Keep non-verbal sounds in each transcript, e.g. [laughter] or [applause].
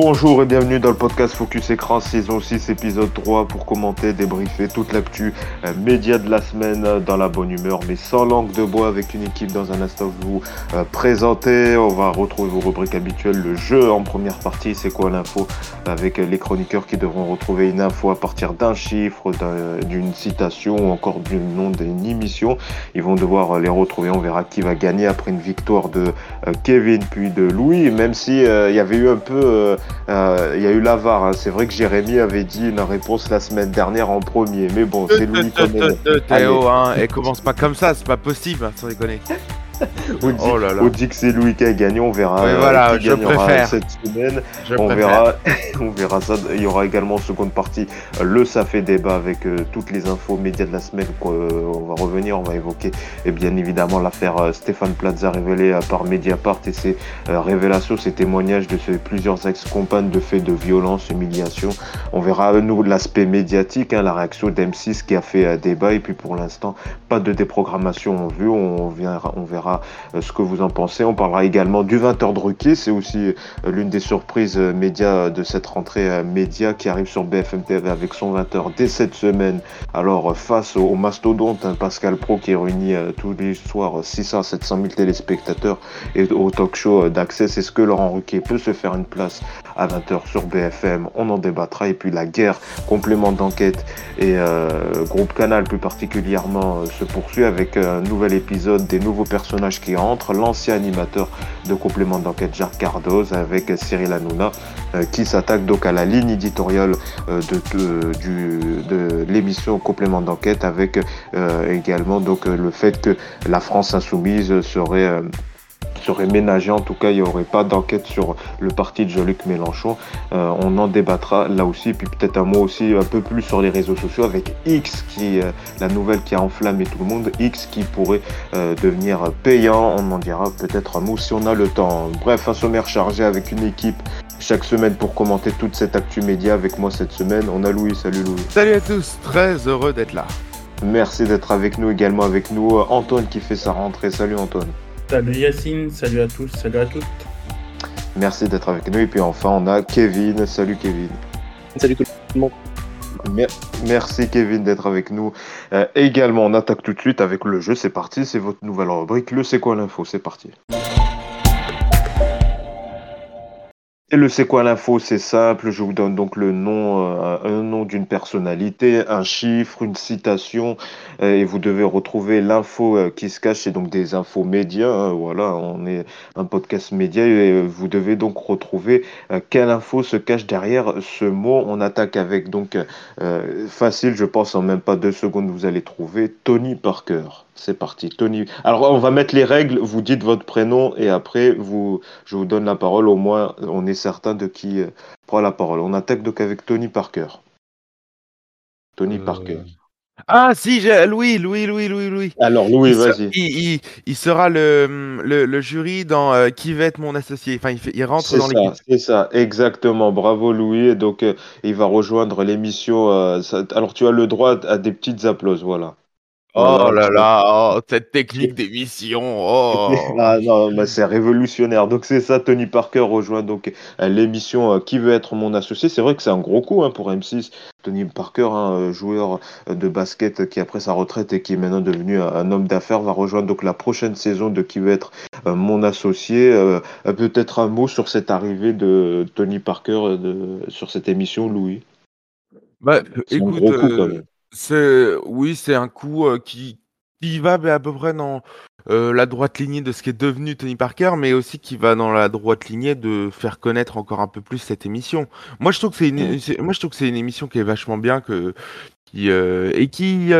Bonjour et bienvenue dans le podcast Focus Écran saison 6 épisode 3 pour commenter, débriefer toute l'actu euh, média de la semaine euh, dans la bonne humeur mais sans langue de bois avec une équipe dans un instant vous euh, présenter. On va retrouver vos rubriques habituelles, le jeu en première partie, c'est quoi l'info avec les chroniqueurs qui devront retrouver une info à partir d'un chiffre, d'une citation ou encore du nom d'une émission. Ils vont devoir les retrouver, on verra qui va gagner après une victoire de Kevin puis de Louis, même si il y avait eu un peu euh, il y a eu l'avare. Hein. C'est vrai que Jérémy avait dit une réponse la semaine dernière en premier. Mais bon, c'est Louis même. Théo, hein, et commence pas comme ça, c'est pas possible, hein, sans déconner. [laughs] on, dit, oh là là. on, dit, que c'est Louis qui a gagné, on verra oui, voilà, qui je gagnera préfère. cette semaine. on verra, [laughs] on verra ça. Il y aura également en seconde partie le ça fait débat avec euh, toutes les infos médias de la semaine. Euh, on va revenir, on va évoquer et bien évidemment l'affaire euh, Stéphane Plaza révélée par Mediapart et ses révélations, ses témoignages de ses plusieurs ex-compagnes de faits de violence, humiliation. On verra nous l'aspect médiatique, hein, la réaction d'M6 qui a fait débat et puis pour l'instant pas de déprogrammation en vue. On, verra, on verra euh, ce que vous en pensez. On parlera également du 20h de rookie. C'est aussi euh, l'une des surprises euh, médias de cette rentrée média qui arrive sur BFM TV avec son 20h dès cette semaine. Alors, face au mastodonte, hein, Pascal Pro qui réunit tous les soirs 600 à 700 000 téléspectateurs et au talk show d'accès, est-ce que Laurent Ruquier peut se faire une place à 20h sur BFM On en débattra. Et puis la guerre, complément d'enquête et groupe Canal plus particulièrement se poursuit avec un nouvel épisode, des nouveaux personnages qui entre, l'ancien animateur de complément d'enquête Jacques Cardoz avec Cyril Hanouna euh, qui s'attaque donc à la ligne éditoriale euh, de, de l'émission complément d'enquête avec euh, également donc le fait que la France insoumise serait serait ménagé. En tout cas, il n'y aurait pas d'enquête sur le parti de Jean-Luc Mélenchon. Euh, on en débattra là aussi. Puis peut-être un mot aussi un peu plus sur les réseaux sociaux avec X, qui euh, la nouvelle qui a enflammé tout le monde. X qui pourrait euh, devenir payant. On en dira peut-être un mot si on a le temps. Bref, un sommaire chargé avec une équipe chaque semaine pour commenter toute cette actu média avec moi cette semaine. On a Louis. Salut Louis. Salut à tous. Très heureux d'être là. Merci d'être avec nous également avec nous. Antoine qui fait sa rentrée. Salut Antoine. Salut Yacine, salut à tous, salut à toutes. Merci d'être avec nous. Et puis enfin, on a Kevin. Salut Kevin. Salut tout le monde. Merci Kevin d'être avec nous. Euh, également, on attaque tout de suite avec le jeu. C'est parti, c'est votre nouvelle rubrique. Le C'est quoi l'info? C'est parti. Et le c'est quoi l'info C'est simple, je vous donne donc le nom, euh, un nom d'une personnalité, un chiffre, une citation, euh, et vous devez retrouver l'info euh, qui se cache. C'est donc des infos médias. Hein, voilà, on est un podcast média et vous devez donc retrouver quelle info se cache derrière ce mot. On attaque avec donc facile, je pense en même pas deux secondes vous allez trouver Tony Parker. C'est parti, Tony. Alors, on va mettre les règles. Vous dites votre prénom et après, vous, je vous donne la parole. Au moins, on est certain de qui euh, prend la parole. On attaque donc avec Tony Parker. Tony euh, Parker. Ah, si, Louis, Louis, Louis, Louis, Louis. Alors, Louis, vas-y. Il, sera le, le, jury dans euh, Qui va être mon associé? Enfin, il, rentre dans l'équipe. C'est ça, exactement. Bravo, Louis. Et donc, il va rejoindre l'émission. alors, tu as le droit à des petites applauses, voilà. Oh là là, oh, cette technique d'émission. Oh. [laughs] ah non, c'est révolutionnaire. Donc c'est ça, Tony Parker rejoint donc euh, l'émission euh, Qui veut être mon associé. C'est vrai que c'est un gros coup hein, pour M6. Tony Parker, un euh, joueur de basket qui après sa retraite et qui est maintenant devenu un homme d'affaires, va rejoindre donc la prochaine saison de Qui veut être mon associé. Peut-être un mot sur cette arrivée de Tony Parker de, sur cette émission, Louis? Bah, écoute, un gros coup, quand même. C'est oui, c'est un coup, qui qui va, à peu près dans, la droite lignée de ce qui est devenu Tony Parker, mais aussi qui va dans la droite lignée de faire connaître encore un peu plus cette émission. Moi, je trouve que c'est une mmh. moi, je trouve que c'est une émission qui est vachement bien, que qui, et qui,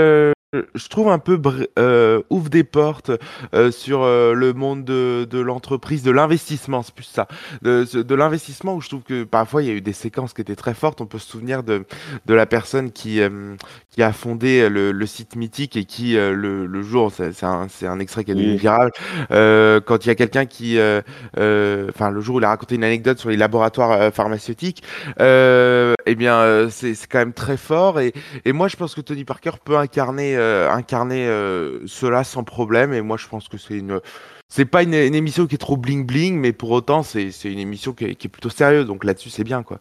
je trouve un peu euh, ouvre des portes euh, sur euh, le monde de, l'entreprise, de l'investissement, c'est plus ça, de, de l'investissement où je trouve que parfois il y a eu des séquences qui étaient très fortes. On peut se souvenir de, de la personne qui, euh, qui a fondé le, le site mythique et qui le, le jour, c'est un, un, extrait qui est devenu viral, quand il y a quelqu'un qui, enfin le jour où il a raconté une anecdote sur les laboratoires pharmaceutiques, eh bien c'est quand même très fort. Et, et moi je pense que Tony Parker peut incarner euh, incarner euh, cela sans problème. Et moi, je pense que c'est une, c'est pas une, émission qui est trop bling bling, mais pour autant, c'est une émission qui est, plutôt sérieuse. Donc là-dessus, c'est bien, quoi.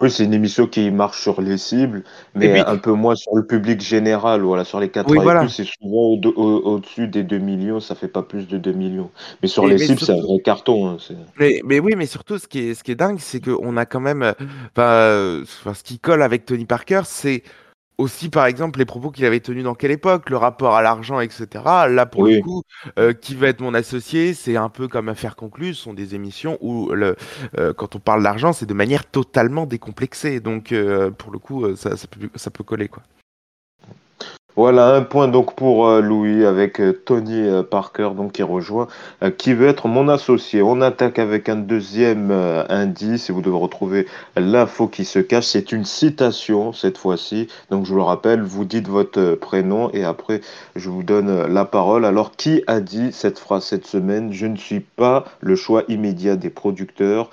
Oui, c'est une émission qui marche sur les cibles, mais un peu moins sur le public général. Voilà, sur les 4 oui, voilà. c'est souvent au-dessus des 2 millions, ça fait pas plus de 2 millions. Mais sur les cibles, c'est un vrai carton. Hein, mais, mais, oui, mais surtout, ce qui est, ce qui est dingue, c'est qu'on a quand même. Euh, ce qui colle avec Tony Parker, c'est aussi, par exemple, les propos qu'il avait tenus dans quelle époque, le rapport à l'argent, etc. Là, pour le coup, euh, qui va être mon associé, c'est un peu comme affaire conclue. Ce sont des émissions où, le, euh, quand on parle d'argent, c'est de manière totalement décomplexée. Donc, euh, pour le coup, ça, ça, peut, ça peut coller, quoi. Voilà un point donc pour euh, Louis avec euh, Tony euh, Parker donc qui rejoint, qui veut être mon associé. On attaque avec un deuxième indice et vous devez retrouver l'info qui se cache. C'est une citation cette fois-ci. Donc je vous le rappelle, vous dites votre prénom et après je vous donne la parole. Alors qui a dit cette phrase cette semaine? Je ne suis pas le choix immédiat des producteurs.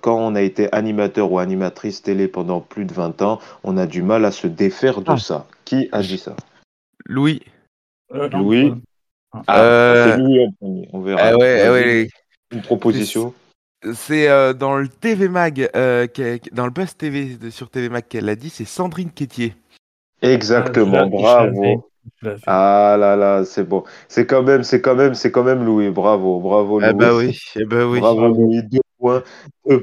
Quand on a été animateur ou animatrice télé pendant plus de 20 ans, on a du mal à se défaire de ah. ça. Qui a dit ça? Louis. Euh, Louis. Ah, euh, c'est Louis On verra. Ah ouais, Une proposition. C'est euh, dans le TV Mag, dans le Buzz TV sur TV Mag qu'elle a dit, c'est Sandrine Quétier. Exactement, ah, bravo. Ah là là, c'est bon. C'est quand même, c'est quand même, c'est quand même Louis. Bravo, bravo Louis. Eh bah oui, eh bah oui. Bravo Louis. Deux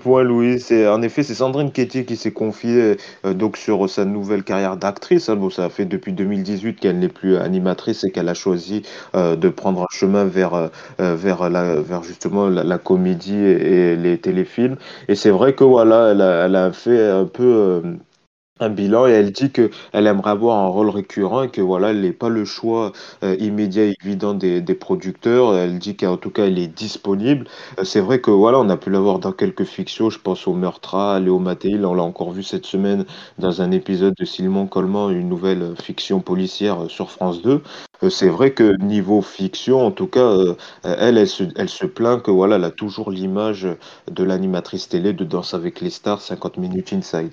points Louis. C'est en effet, c'est Sandrine Quétier qui s'est confiée euh, donc sur sa nouvelle carrière d'actrice. Hein. Bon, ça fait depuis 2018 qu'elle n'est plus animatrice et qu'elle a choisi euh, de prendre un chemin vers euh, justement la, comédie et, les téléfilms. Et c'est vrai que voilà, elle a fait un peu bilan et elle dit que elle aimerait avoir un rôle récurrent et que voilà, elle n'est pas le choix euh, immédiat et évident des, producteurs. Elle dit qu'en tout cas, elle est disponible. Euh, c'est vrai que voilà, on a pu l'avoir dans quelques fictions. Je pense au Meurtra, Léo Mathéil. On l'a encore vu cette semaine dans un épisode de Simon Coleman, une nouvelle fiction policière sur France 2. Euh, c'est vrai que niveau fiction, en tout cas, elle, elle se, elle se plaint que voilà, elle a toujours l'image de l'animatrice télé de Danse avec les stars, 50 minutes inside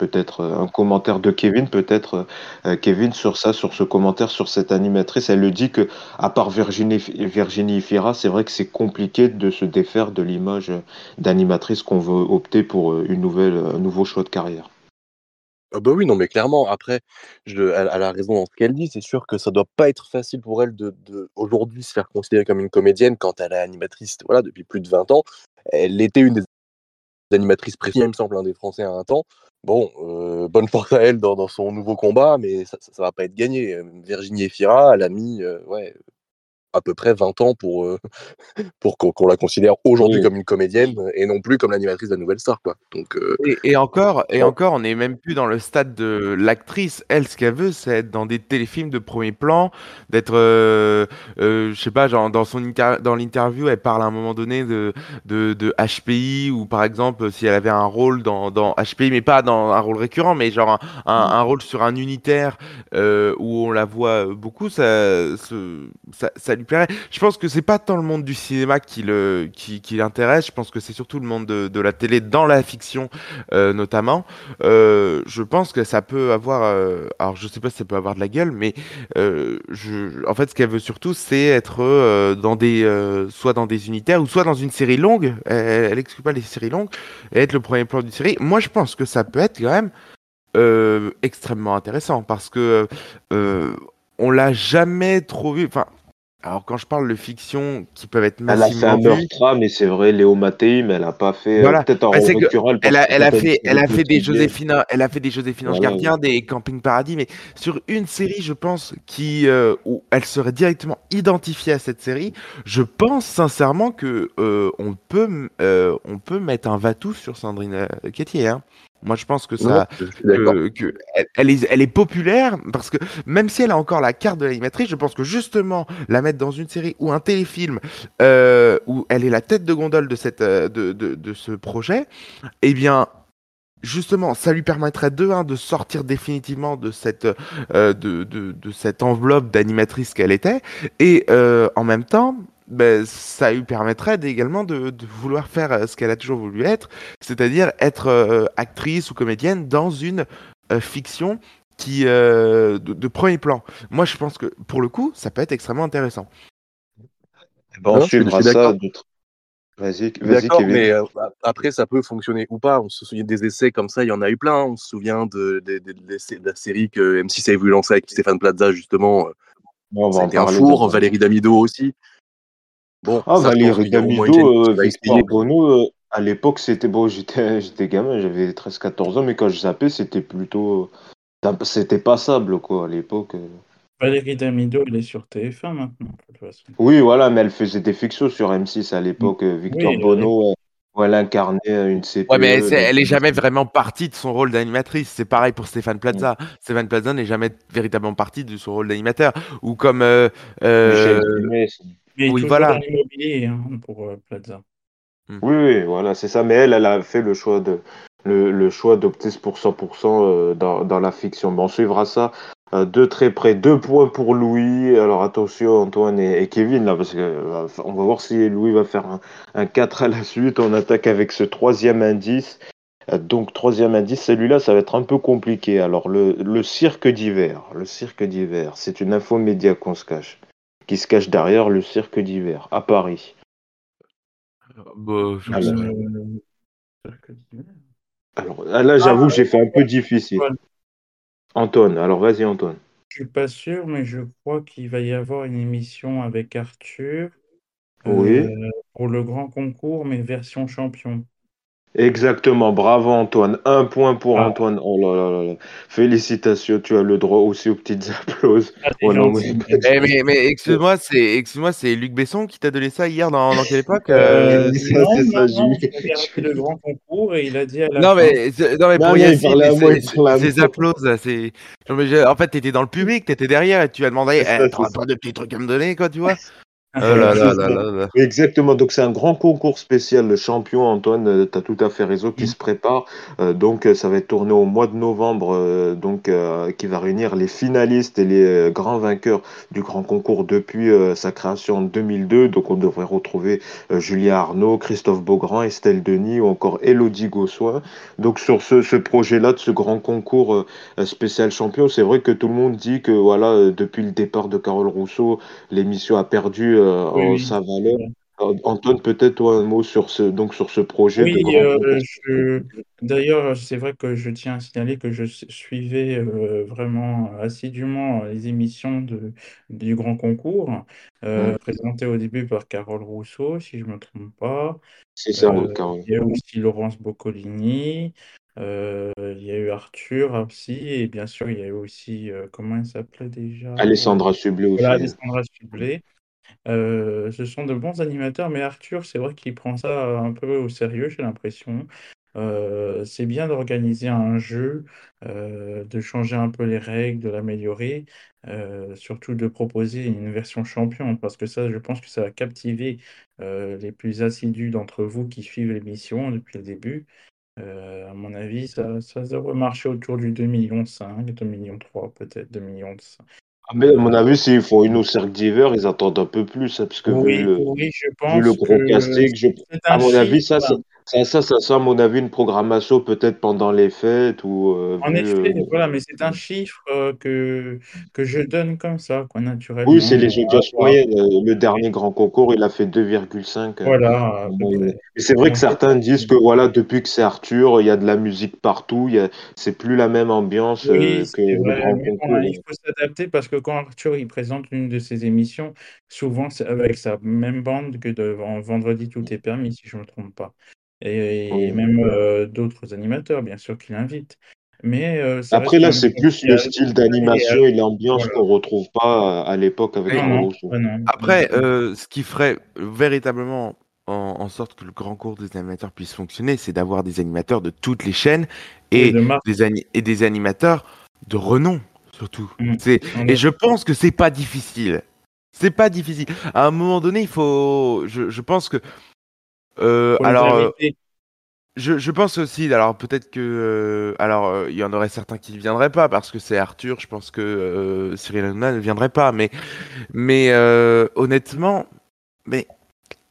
peut-être euh, un commentaire de Kevin, peut-être euh, Kevin sur ça, sur ce commentaire sur cette animatrice. Elle le dit que, à part Virginie, Virginie Fira, c'est vrai que c'est compliqué de se défaire de l'image d'animatrice qu'on veut opter pour euh, une nouvelle, un nouveau choix de carrière. Ah bah oui, non, mais clairement, après, je, elle, a raison dans ce qu'elle dit. C'est sûr que ça doit pas être facile pour elle de, aujourd'hui se faire considérer comme une comédienne quand elle est animatrice voilà, depuis plus de 20 ans. Elle était une des animatrices préférées, il me semble, un des Français à un temps. Bon, euh, bonne force à elle dans, son nouveau combat, mais ça, ça, va pas être gagné. Virginie Efira, elle a mis euh, ouais, à peu près 20 ans pour, euh, [laughs] pour qu'on la considère aujourd'hui comme une comédienne et non plus comme l'animatrice de la nouvelle star. Quoi. Donc, euh, et, encore, et encore, on n'est même plus dans le stade de l'actrice. Elle, ce qu'elle veut, c'est être dans des téléfilms de premier plan, d'être, euh, je sais pas, genre dans, son dans l'interview, elle parle à un moment donné de, de, de, HPI ou par exemple, si elle avait un rôle dans, dans HPI, mais pas dans un rôle récurrent, mais genre un, un, rôle sur un unitaire où on la voit beaucoup, ça, ça, ça Je pense que c'est pas tant le monde du cinéma qui l'intéresse. Je pense que c'est surtout le monde de, la télé, dans la fiction euh, notamment. Euh, je pense que ça peut avoir. Euh, alors je sais pas si ça peut avoir de la gueule, mais en fait ce qu'elle veut surtout c'est être dans des soit dans des unitaires ou soit dans une série longue. Elle, elle exclut pas les séries longues et être le premier plan d'une série. Moi je pense que ça peut être quand même. extrêmement intéressant parce que on l'a jamais trop vu. Enfin, alors quand je parle de fiction qui peuvent être massivement Elle a fait un mais c'est vrai, Léo Mattei, mais elle a pas fait euh, voilà. peut-être un bah, Elle a, elle a fait, elle a fait des Joséphine, elle a fait des Joséphine Ange Gardien, des Camping Paradis, mais sur une série, je pense, qui euh, où elle serait directement identifiée à cette série, je pense sincèrement que euh, on peut, on peut mettre un Vatou sur Sandrine Quétier. Hein. Moi, je pense que ça, que, elle, est, elle est populaire parce que même si elle a encore la carte de l'animatrice, je pense que justement la mettre dans une série ou un téléfilm euh, où elle est la tête de gondole de cette, euh, de, de, de ce projet, eh bien, justement, ça lui permettrait de un de sortir définitivement de cette euh, de, de, de, cette enveloppe d'animatrice qu'elle était, et euh, en même temps, ben, ça lui permettrait également de, vouloir faire euh, ce qu'elle a toujours voulu être, c'est-à-dire être, euh, actrice ou comédienne dans une euh, fiction qui de, premier plan. Moi, je pense que pour le coup, ça peut être extrêmement intéressant. Eh ben, on suivra ça. Vas-y, vas-y, Kevin. mais euh, après, ça peut fonctionner ou pas. On se souvient des essais comme ça, il y en a eu plein. On se souvient de, de, de, la série que M6 avait voulu lancer avec Stéphane Plaza, justement. C'était un four. Valérie Damido aussi. Bon, ah, Valérie Damido, euh, Victor Bono, euh, à l'époque, c'était bon, j'étais [laughs] gamin, j'avais 13-14 ans, mais quand je zappais, c'était plutôt. C'était passable, quoi, à l'époque. Valérie Damido, elle est sur TF1 maintenant, Oui, voilà, mais elle faisait des fictions sur M6 à l'époque. Euh, Victor Bono, où elle incarnait euh, une CPE. Ouais, mais elle, est jamais vraiment partie de son rôle d'animatrice. C'est pareil pour Stéphane Plaza. Stéphane Plaza n'est jamais véritablement partie de son rôle d'animateur. Ou comme. Euh, euh... oui, voilà. l'immobilier hein, pour Plaza. Hmm. Oui, oui, voilà, c'est ça. Mais elle, elle a fait le choix de le, choix d'opter pour 100% dans, dans, la fiction. Mais on suivra ça euh, de très près. Deux points pour Louis. Alors attention Antoine et, Kevin là parce que euh, on va voir si Louis va faire un, 4 à la suite. On attaque avec ce troisième indice. Euh, donc troisième indice, celui-là ça va être un peu compliqué. Alors le, cirque d'hiver. Le cirque d'hiver, c'est une info média qu'on se cache. Qui se cache derrière le cirque d'hiver à Paris. Bah, alors, là j'avoue j'ai fait un peu difficile. Antoine, alors vas-y Antoine. Je suis pas sûr, mais je crois qu'il va y avoir une émission avec Arthur Oui. euh, pour le grand concours, mais version champion. Exactement, bravo Antoine. Un point pour ah. Antoine. Oh là là là Félicitations, tu as le droit aussi aux petites [laughs] applauses. Ah, oh mais, mais, [laughs] excuse-moi, c'est excuse-moi, c'est Luc Besson qui t'a donné ça hier dans, dans quelle époque euh... euh ça, non, non, non, il le grand concours et il a dit à la Non mais non mais pour Yacine, ces applauses, c'est en fait t'étais dans le public, t'étais derrière et tu as demandé, [laughs] eh, t'auras pas de petits trucs à me donner quoi, tu vois Oh Exactement, donc c'est un grand concours spécial, le champion Antoine, euh, tu as tout à fait raison, qui mm. se prépare. Euh, donc euh, ça va être tourné au mois de novembre, donc qui va réunir les finalistes et les grands vainqueurs du grand concours depuis sa création en 2002. Donc on devrait retrouver Julien Arnaud, Christophe Beaugrand, Estelle Denis ou encore Elodie Gossoin. Donc sur ce, ce projet-là de ce grand concours spécial champion, c'est vrai que tout le monde dit que voilà, depuis le départ de Carole Rousseau, l'émission a perdu euh, sa valeur. Euh, Antoine, peut-être un mot sur ce, donc sur ce projet. Oui, euh, d'ailleurs, c'est vrai que je tiens à signaler que je suivais vraiment assidûment les émissions de, du Grand Concours, mmh. présentées au début par Carole Rousseau, si je ne me trompe pas. C'est ça, Carole. Il y a aussi Laurence Boccolini. il y a eu Arthur aussi, et bien sûr, il y a eu aussi, comment elle s'appelait déjà? Alessandra Sublet aussi. Alessandra Sublet. Euh, ce sont de bons animateurs, mais Arthur, c'est vrai qu'il prend ça un peu au sérieux, j'ai l'impression. Euh, c'est bien d'organiser un jeu, euh, de changer un peu les règles, de l'améliorer, surtout de proposer une version champion, parce que ça, je pense que ça va captiver les plus assidus d'entre vous qui suivent l'émission depuis le début. à mon avis, ça, ça devrait marcher autour du 2,5 millions, 2,3 millions peut-être, 2 millions. Ah, mais à mon avis, s'ils font une au cercle d'hiver, ils attendent un peu plus, hein, parce que oui, vu, oui, je pense le gros casting, je, à mon avis, ça, ça, ça, ça, ça, à mon avis, une programmation peut-être pendant les fêtes ou. Euh, en effet, euh, voilà, mais c'est un chiffre euh, que, que je donne comme ça, quoi, naturellement. Oui, c'est les audiences moyennes. Le dernier grand concours, il a fait 2,5. Voilà. C'est vrai que certains disent que voilà, depuis que c'est Arthur, il y a de la musique partout, il y a... c'est plus la même ambiance que le grand concours. il faut s'adapter parce que quand Arthur il présente une de ses émissions, souvent c'est avec sa même bande que de Vendredi tout est permis, si je ne me trompe pas. Et, même euh, d'autres animateurs, bien sûr, qui l'invitent. Mais euh, Après, là, c'est plus le style d'animation et l'ambiance qu'on ne retrouve pas à l'époque avec non, Après, euh, ce qui ferait véritablement en, sorte que le grand cours des animateurs puisse fonctionner, c'est d'avoir des animateurs de toutes les chaînes et, des, et des animateurs de renom surtout. Mmh. Et je pense que c'est pas difficile. C'est pas difficile. À un moment donné, il faut. Je, je pense que. Euh, alors. Euh, je, je, pense aussi, alors peut-être que, euh, alors il y en aurait certains qui ne viendraient pas parce que c'est Arthur. Je pense que Cyril Hanouna ne viendrait pas, mais, mais honnêtement, mais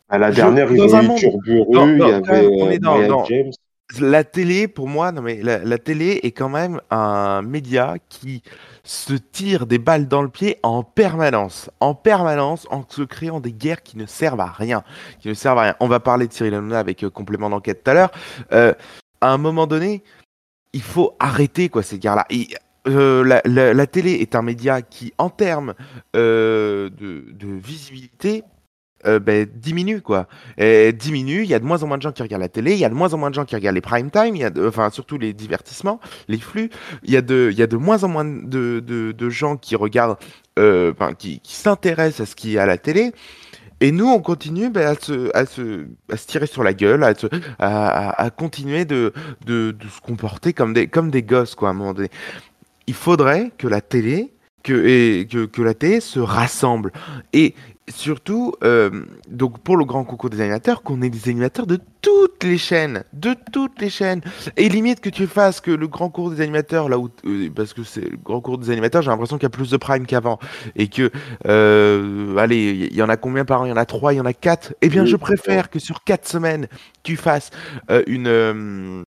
à la dernière, il y avait Turburu, il y avait James. la télé, pour moi, non mais la, télé est quand même un média qui se tire des balles dans le pied en permanence, en permanence, en se créant des guerres qui ne servent à rien, qui ne servent à rien. On va parler de Cyril Hanouna avec euh, complément d'enquête tout à l'heure. Euh, à un moment donné, il faut arrêter quoi ces guerres-là. Euh, la, télé est un média qui, en termes de, visibilité, euh, ben, diminue quoi. Diminue, il y a de moins en moins de gens qui regardent la télé, il y a de moins en moins de gens qui regardent les prime time, enfin surtout les divertissements, les flux, il y a de, y a de moins en moins de, de, gens qui regardent, euh, qui, qui s'intéressent à ce qui est à la télé. Et nous, on continue ben, à, se, à, se, à se tirer sur la gueule, à, à, à continuer de, de, de, se comporter comme des, comme des gosses, quoi, à un moment donné. Il faudrait que la télé, que, et, que, que la télé se rassemble. Et surtout, euh, donc pour le grand concours des animateurs, qu'on ait des animateurs de toutes les chaînes, de toutes les chaînes. Et limite que tu fasses que le grand concours des animateurs, là où, euh, parce que c'est le grand concours des animateurs, j'ai l'impression qu'il y a plus de prime qu'avant. Et que, euh, allez, il y en a combien par an? Il y en a trois, il y en a quatre. Eh bien, je préfère que sur quatre semaines, tu fasses une euh,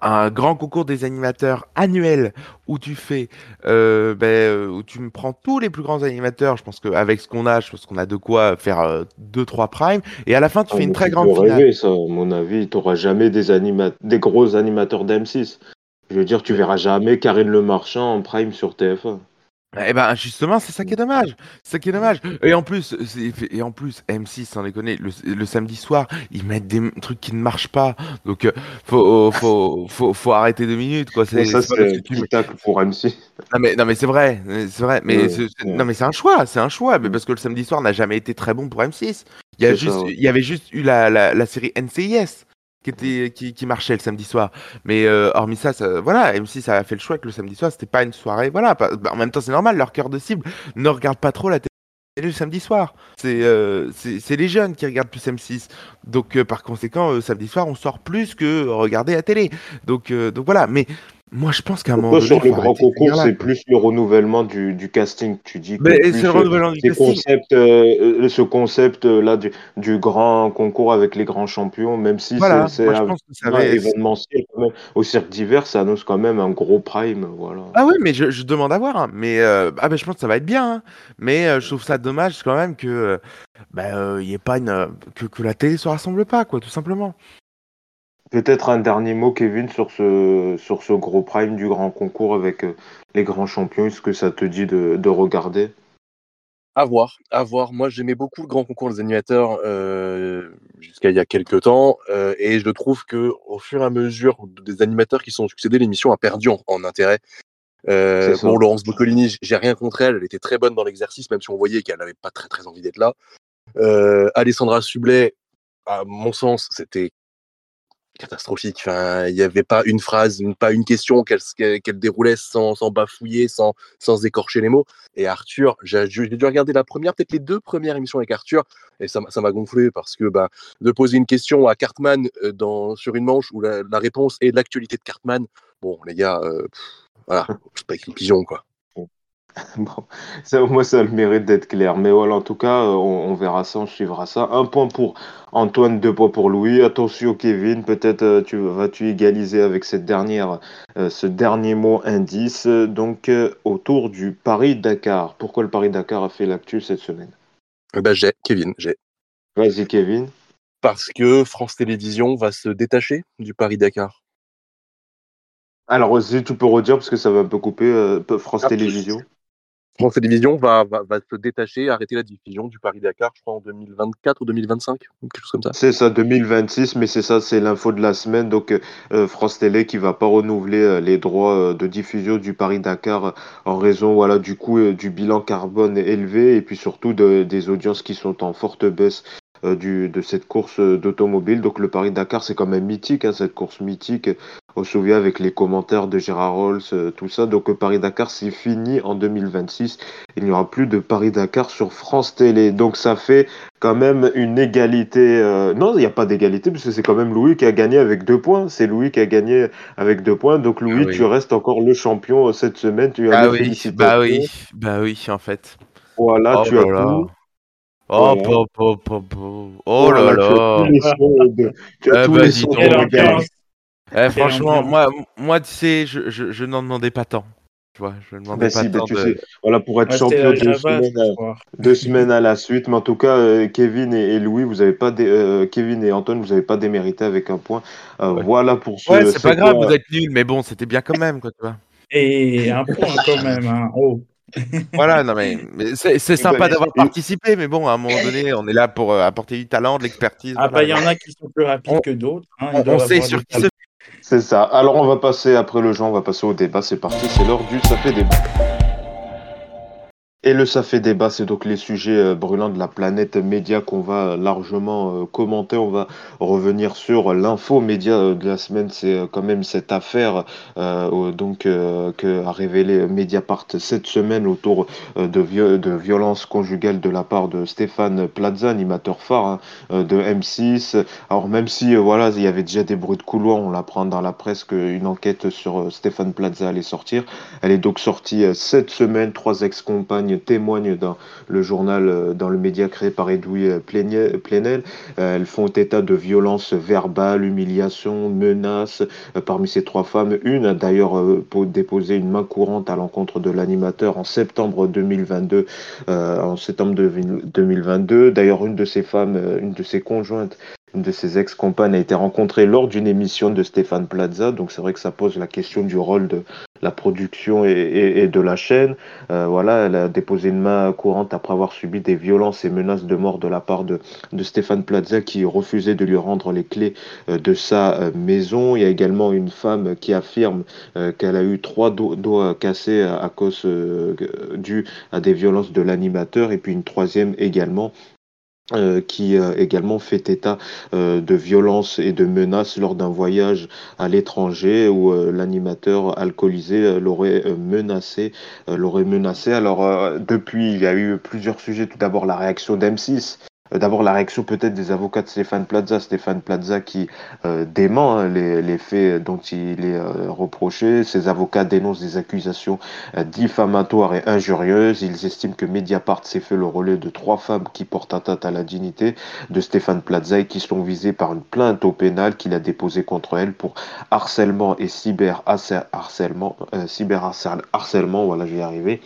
un grand concours des animateurs annuel où tu fais, euh, ben, euh, où tu me prends tous les plus grands animateurs. Je pense qu'avec ce qu'on a, je pense qu'on a de quoi faire 2-3 primes. Et à la fin, tu ah, fais une très grande finale. Rêver, ça, à mon avis, tu n'auras jamais des, des gros animateurs d'M6. Je veux dire, tu verras jamais Karine Le Marchand en prime sur TF1. Eh ben justement, c'est ça qui est dommage. C'est ça qui est dommage. Et en plus, et en plus, M6, sans déconner, le, le samedi soir, ils mettent des trucs qui ne marchent pas. Donc, euh, faut, faut, faut, faut, arrêter deux minutes, quoi. C'est ça, c'est pour MC. Non mais, non mais c'est vrai, c'est vrai. Mais non mais c'est un choix, c'est un choix. Mais parce que le samedi soir n'a jamais été très bon pour M6. Il y a juste, il y avait juste eu la, la, la série NCIS qui, marchait le samedi soir. Mais euh, hormis ça, voilà, M6 ça a fait le choix que le samedi soir, c'était pas une soirée. Voilà, bah, en même temps, c'est normal, leur cœur de cible ne regarde pas trop la télé le samedi soir. C'est euh, les jeunes qui regardent plus M6. Donc, euh, par conséquent, samedi soir, on sort plus que regarder la télé. Donc, donc voilà. Mais moi, je pense qu'à un moment donné. Sur le grand concours, c'est plus le renouvellement du, du, casting. Tu dis que c'est le renouvellement du casting. Concept, euh, ce concept euh, là du, du, grand concours avec les grands champions, même si c'est un événementiel au cirque d'hiver, ça annonce quand même un gros prime. Voilà. Ah oui, mais je, je demande à voir. Hein. Mais euh, ah ben, je pense que ça va être bien. Hein. Mais je trouve ça dommage quand même que bah, y ait pas une que, que la télé se rassemble pas, quoi, tout simplement. Peut-être un dernier mot, Kevin, sur ce, sur ce gros prime du grand concours avec euh, les grands champions. Est-ce que ça te dit de, regarder? À voir, à voir. Moi, j'aimais beaucoup le grand concours des animateurs euh, jusqu'à il y a quelques temps. Euh, et je trouve que au fur et à mesure des animateurs qui sont succédés, l'émission a perdu en, intérêt. bon, Laurence Boccolini, j'ai rien contre elle. Elle était très bonne dans l'exercice, même si on voyait qu'elle n'avait pas très, très envie d'être là. Alessandra Sublet, à mon sens, c'était catastrophique. Il n'y avait pas une phrase, pas une question qu'elle déroulait sans, bafouiller, sans, sans écorcher les mots. Et Arthur, j'ai dû regarder la première, peut-être les deux premières émissions avec Arthur, et ça m'a gonflé parce que bah, de poser une question à Cartman euh, sur une manche où la, réponse est l'actualité de Cartman, bon, les gars, euh, voilà, c'est pas écrit pigeon, quoi. [laughs] Bon, ça, moi, ça a le mérite d'être clair. Mais voilà, en tout cas, euh, on, verra ça, on suivra ça. Un point pour Antoine, deux points pour Louis. Attention, Kevin, peut-être euh, tu vas-tu égaliser avec cette dernière, euh, ce dernier mot indice. Donc, autour du Paris-Dakar. Pourquoi le Paris-Dakar a fait l'actu cette semaine? Bah, J'ai, Kevin, j'ai. Vas-y, Kevin. Parce que France Télévisions va se détacher du Paris-Dakar. Alors, si tu peux redire, parce que ça va un peu couper, France ah, Télévisions. France Télévisions va, va, se détacher, arrêter la diffusion du Paris-Dakar, je crois, en 2024 ou 2025, quelque chose comme ça. C'est ça, 2026, mais c'est ça, c'est l'info de la semaine. Donc, euh, France Télé qui va pas renouveler euh, les droits euh, de diffusion du Paris-Dakar en raison, voilà, du coup, du bilan carbone élevé et puis surtout de, des audiences qui sont en forte baisse du, de cette course d'automobile. Donc le Paris-Dakar, c'est quand même mythique, hein, cette course mythique on se souvient avec les commentaires de Gérard Rolls, euh, tout ça. Donc euh, Paris-Dakar, c'est fini en 2026. Il n'y aura plus de Paris-Dakar sur France Télé. Donc ça fait quand même une égalité. Euh, non, il n'y a pas d'égalité, puisque c'est quand même Louis qui a gagné avec deux points. C'est Louis qui a gagné avec deux points. Donc Louis, ah tu restes encore le champion cette semaine. Tu as ah oui, bah oui, bah oui, en fait. Voilà, oh tu as tout. Oh, oh, oh, oh, là là. Tu as tous les sons. Eh, franchement, moi, moi, tu sais, je, je, je n'en demandais pas tant. Tu vois, je ne demandais Ben pas si, ben tant de. sais, voilà, pour être Ouais, champion la deux semaines, à, soir. deux semaines à la suite. Mais en tout cas, euh, Kevin et, et Louis, vous avez pas dé- euh, Kevin et Antoine, vous n'avez pas démérité avec un point. Euh, Ouais, voilà pour ouais ce c'est pas grave, vous êtes nuls, mais bon, c'était bien quand même, quoi, tu vois. Et un point quand même, hein. Oh. Voilà, non mais, mais c'est sympa d'avoir participé, mais bon, à un moment donné, on est là pour euh, apporter du talent, de l'expertise. Ah bah il y en a qui sont plus rapides On- que d'autres. hein, On, sait sur qui se C'est ça. Alors on va passer après le jeu, on va passer au débat. C'est parti, c'est l'heure du ça fait débat. Et le ça fait débat, c'est donc les sujets euh, brûlants de la planète média qu'on va euh, largement euh, commenter. On va revenir sur l'info média de la semaine. C'est quand même cette affaire donc que a révélé Mediapart cette semaine autour de, vio- de violences conjugales de la part de Stéphane Plaza, animateur phare hein, de M6. Alors même si voilà, il y avait déjà des bruits de couloir, on l'apprend dans la presse qu'une enquête sur Stéphane Plaza allait sortir. Elle est donc sortie cette semaine. Trois ex-compagnes témoignent dans le journal, euh, dans le média créé par Edoui euh. Plenel. Euh, elles font état de violences verbales, humiliations, menaces. Parmi ces trois femmes, une a d'ailleurs po- déposé une main courante à l'encontre de l'animateur en septembre 2022. euh, en septembre de- 2022. D'ailleurs, une de ces femmes, une de ses conjointes, une de ses ex-compagnes a été rencontrée lors d'une émission de Stéphane Plaza. Donc c'est vrai que ça pose la question du rôle de la production et, de la chaîne. Euh, voilà, elle a déposé une main courante après avoir subi des violences et menaces de mort de la part de, Stéphane Plaza qui refusait de lui rendre les clés euh, de sa euh, maison. Il y a également une femme qui affirme qu'elle a eu trois do- doigts cassés à, à cause dû à des violences de l'animateur et puis une troisième également euh, qui euh, également fait état euh, de violences et de menaces lors d'un voyage à l'étranger où euh, l'animateur alcoolisé l'aurait menacé, l'aurait menacé. Alors depuis, il y a eu plusieurs sujets. Tout d'abord la réaction d'M6. Euh, D'abord la réaction peut-être des avocats de Stéphane Plaza, Stéphane Plaza qui euh, dément hein, les, faits dont il est euh, reproché. Ses avocats dénoncent des accusations diffamatoires et injurieuses. Ils estiment que Mediapart s'est fait le relais de trois femmes qui portent atteinte à la dignité de Stéphane Plaza et qui sont visées par une plainte au pénal qu'il a déposée contre elle pour harcèlement et cyberharcèlement. Cyberharcèlement, voilà, je vais y arriver.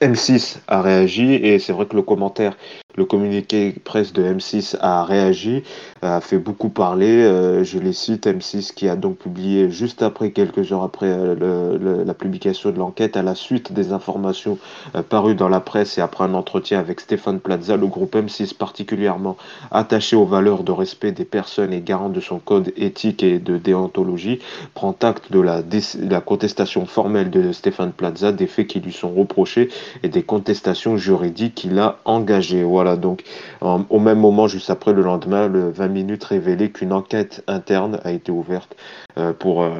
M6 a réagi et c'est vrai que le commentaire, le communiqué presse de M6 a réagi, a fait beaucoup parler. Euh, je les cite, M6 qui a donc publié juste après, quelques heures après euh, la publication de l'enquête, à la suite des informations euh, parues dans la presse et après un entretien avec Stéphane Plaza, le groupe M6 particulièrement attaché aux valeurs de respect des personnes et garant de son code éthique et de déontologie, prend acte de la, la contestation formelle de Stéphane Plaza, des faits qui lui sont reprochés et des contestations juridiques qu'il a engagées. Donc en- au même moment, juste après le lendemain, le 20 minutes révélait qu'une enquête interne a été ouverte euh, pour euh,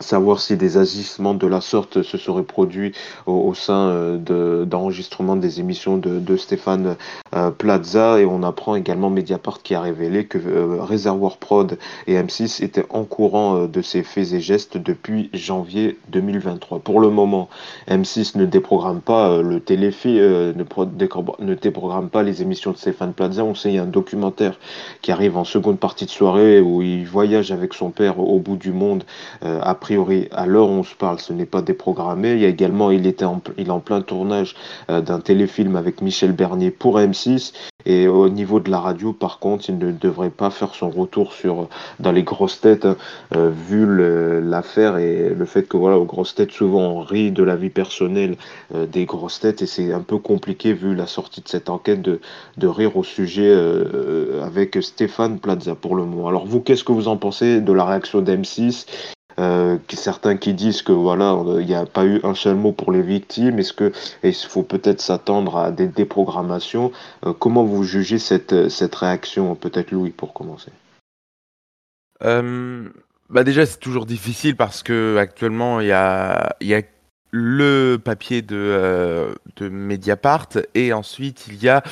savoir si des agissements de la sorte se seraient produits au, sein euh, de- d'enregistrement des émissions de, de Stéphane euh, Plaza et on apprend également Mediapart qui a révélé que euh, Réservoir Prod et M6 étaient en courant euh, de ces faits et gestes depuis janvier 2023. Pour le moment, M6 ne déprogramme pas le téléfilm, ne, déprogramme pas les émissions de Stéphane Plaza. On sait il y a un documentaire qui arrive en seconde partie de soirée où il voyage avec son père au bout du monde euh, a priori, à l'heure où on se parle, ce n'est pas déprogrammé. Il y a également, il était en, en plein tournage euh, d'un téléfilm avec Michel Bernier pour M6. Et au niveau de la radio, par contre, il ne devrait pas faire son retour sur dans les grosses têtes, hein, euh, vu l'affaire et le fait que voilà, aux grosses têtes, souvent on rit de la vie personnelle euh, des grosses têtes et c'est un peu compliqué vu la sortie de cette enquête de, rire au sujet avec Stéphane Plaza pour le moment. Alors vous, qu'est-ce que vous en pensez de la réaction d'M6 euh, certains qui disent que voilà, euh, il n'y a pas eu un seul mot pour les victimes. Est-ce que il faut peut-être s'attendre à des déprogrammations? Euh, Comment vous jugez cette, réaction? Peut-être Louis pour commencer. Bah déjà, c'est toujours difficile parce que actuellement, il y a, le papier de, de Mediapart et ensuite il y a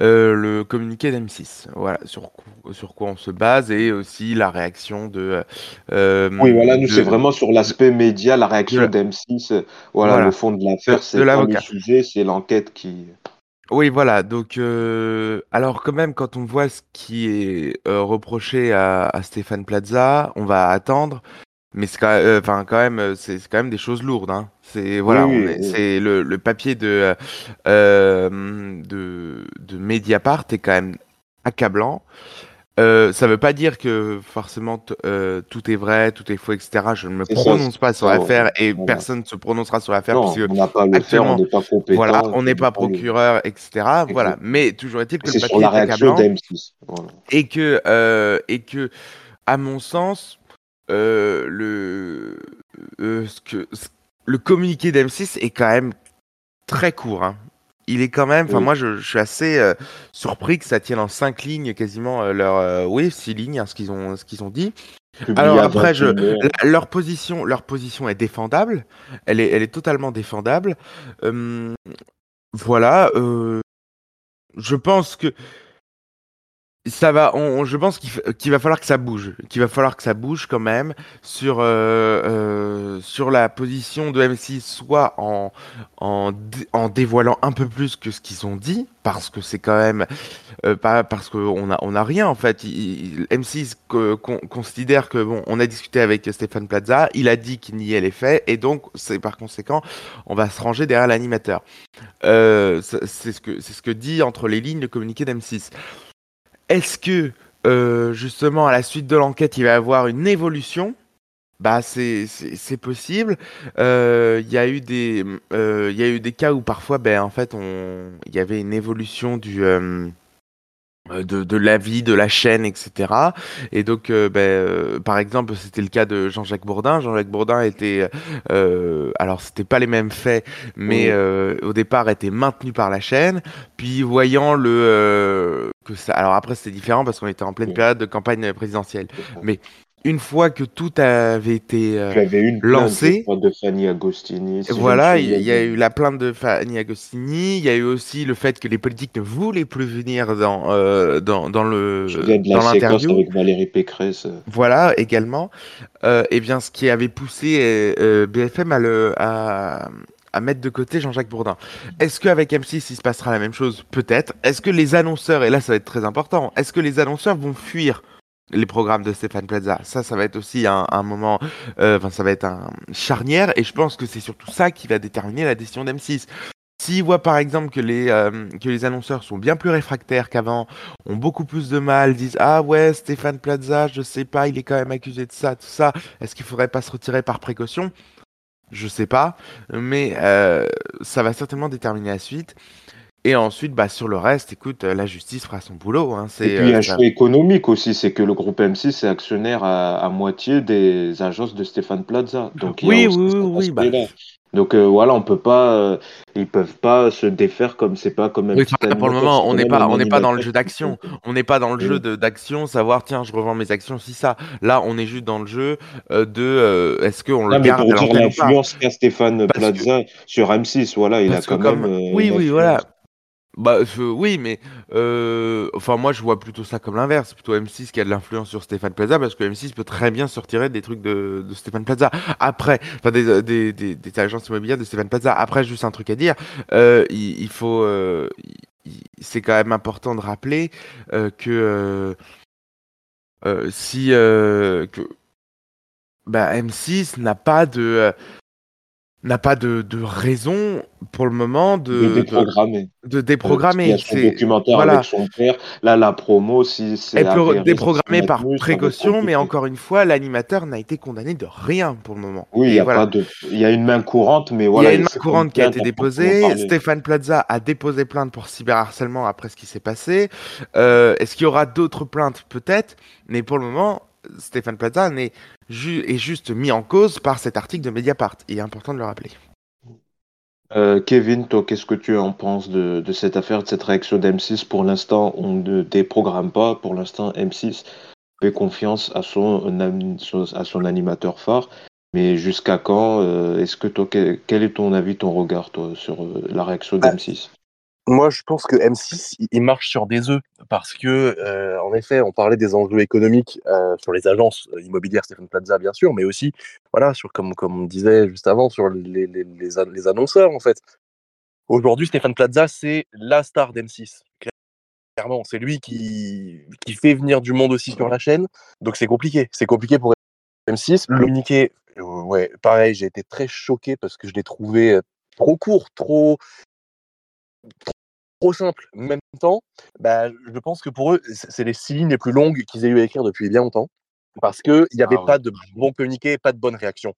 euh, le communiqué d'M6. Voilà, sur, quoi- sur quoi on se base et aussi la réaction de. euh, Oui, voilà, nous de- c'est vraiment sur l'aspect média, la réaction de- d'M6. euh, Voilà, Voilà. le fond de l'affaire, c'est le sujet, c'est l'enquête qui. Oui, voilà. Donc, alors quand même, quand on voit ce qui est reproché à, Stéphane Plaza, on va attendre. Mais c'est quand, enfin, quand même, c'est quand même des choses lourdes. Hein. C'est voilà, c'est le, le, papier de, de de Mediapart est quand même accablant. Euh, ça veut pas dire que forcément euh, tout est vrai, tout est faux, etc. Je ne me prononce pas sur l'affaire et personne ne se prononcera sur l'affaire puisque on n'a pas le faire, on n'est pas compétent. Voilà, on n'est pas procureur, etc. Voilà, mais toujours est-il que le papier est accablant et que euh, et que à mon sens euh, le ce que le communiqué d'M6 est quand même très court. Hein il est quand même. Enfin, moi, je, suis assez euh, surpris que ça tienne en cinq lignes quasiment euh, leur. Euh, oui, six lignes, hein, ce qu'ils ont, ce qu'ils ont dit. Alors après, je, leur position, leur position est défendable. Elle est, elle est totalement défendable. voilà. je pense que ça va, on, je pense qu'il va falloir que ça bouge, qu'il va falloir que ça bouge quand même sur euh, euh, sur la position de M6, soit en en, en dévoilant un peu plus que ce qu'ils ont dit, parce que c'est quand même euh, pas parce qu'on a on a rien en fait. M6 considère que bon, on a discuté avec Stéphane Plaza, il a dit qu'il niait les faits et donc c'est par conséquent on va se ranger derrière l'animateur. c'est ce que c'est ce que dit entre les lignes le communiqué d'M6. Est-ce que euh, justement à la suite de l'enquête, il va y avoir une évolution? Bah c'est possible. Euh, il y a eu des euh, y a eu des cas où parfois ben en fait il y avait une évolution du de, de la vie de la chaîne, etc. Et donc, euh, ben, euh, par exemple, c'était le cas de Jean-Jacques Bourdin. Jean-Jacques Bourdin était, alors c'était pas les mêmes faits, mais au départ était maintenu par la chaîne. Puis voyant le que ça, alors après c'était différent parce qu'on était en pleine période de campagne présidentielle, mais une fois que tout avait été euh, une lancé, de Fanny Agostini. voilà, il y, a eu la plainte de Fanny Agostini. Il y a eu aussi le fait que les politiques ne voulaient plus venir dans euh, dans, dans le dans l'interview avec Valérie Pécresse. Voilà également. Euh, et bien, ce qui avait poussé euh, BFM à le à, à mettre de côté Jean-Jacques Bourdin. Est-ce qu'avec M6, il se passera la même chose? Peut-être. Est-ce que les annonceurs, et là ça va être très important, est-ce que les annonceurs vont fuir? Les programmes de Stéphane Plaza. Ça, ça va être aussi un, moment, euh, enfin, ça va être un charnière, et je pense que c'est surtout ça qui va déterminer la décision d'M6. S'ils voient par exemple que les, euh, que les annonceurs sont bien plus réfractaires qu'avant, ont beaucoup plus de mal, disent Ah ouais, Stéphane Plaza, je sais pas, il est quand même accusé de ça, tout ça, est-ce qu'il faudrait pas se retirer par précaution? Je sais pas, mais euh, ça va certainement déterminer la suite. Et ensuite, bah, sur le reste, écoute, la justice fera son boulot. Hein, et puis, il y a un choix économique aussi, c'est que le groupe M6 est actionnaire à, moitié des agences de Stéphane Plaza. Donc, oui, oui, oui, bah, donc euh, voilà, on peut pas, euh, ils peuvent pas se défaire comme c'est pas comme. Oui, pour le moment, on n'est pas, on n'est pas dans le jeu d'action. On n'est pas dans le jeu d'action, savoir tiens, je revends mes actions si ça. Là, on est juste dans le jeu euh, de est-ce qu'on le garde pour dire l'influence qu'a Stéphane Plaza sur M6, voilà, il a quand même. oui, oui, voilà. Bah oui, mais euh, enfin moi je vois plutôt ça comme l'inverse, c'est plutôt M6 qui a de l'influence sur Stéphane Plaza parce que M6 peut très bien sortir des trucs de, Stéphane Plaza. Après, enfin des, des, des, des, agences immobilières de Stéphane Plaza. Après, juste un truc à dire, euh, il, il, faut, euh, c'est quand même important de rappeler euh, que euh, si que bah, M6 n'a pas de n'a pas de, de, raison pour le moment de, de déprogrammer. De, déprogrammer. Documentaire avec son père. Là, la promo, si c'est. Elle peut déprogrammer par précaution, mais encore une fois, l'animateur n'a été condamné de rien pour le moment. Oui, il y, a pas de... il y a une main courante, mais voilà. Il y a une main courante qui a été déposée. Stéphane Plaza a déposé plainte pour cyberharcèlement après ce qui s'est passé. Euh, Est-ce qu'il y aura d'autres plaintes? Peut-être, mais pour le moment, Stéphane Plaza est, juste mis en cause par cet article de Mediapart. Il est important de le rappeler. Euh, Kevin, toi, qu'est-ce que tu en penses de, cette affaire, de cette réaction d'M6 Pour l'instant, on ne déprogramme pas. Pour l'instant, M6 fait confiance à son, à son animateur phare. Mais jusqu'à quand euh, Est-ce que toi, quel est ton avis, ton regard, toi, sur euh, la réaction bah, d'M6 moi, je pense que M6, il marche sur des œufs parce que, euh, en effet, on parlait des enjeux économiques euh, sur les agences euh, immobilières, Stéphane Plaza, bien sûr, mais aussi, voilà, sur comme comme on disait juste avant, sur les, les, les, annonceurs, en fait. Aujourd'hui, Stéphane Plaza, c'est la star d'M6. Clairement, c'est lui qui, qui fait venir du monde aussi sur la chaîne. Donc c'est compliqué. C'est compliqué pour M6. Le communiqué, ouais, pareil, j'ai été très choqué parce que je l'ai trouvé trop court, trop, trop simple. En même temps, bah, je pense que pour eux, c'est les six lignes les plus longues qu'ils aient eu à écrire depuis bien longtemps. Parce qu'il n'y avait ah pas de bon communiqué, pas de bonne réaction.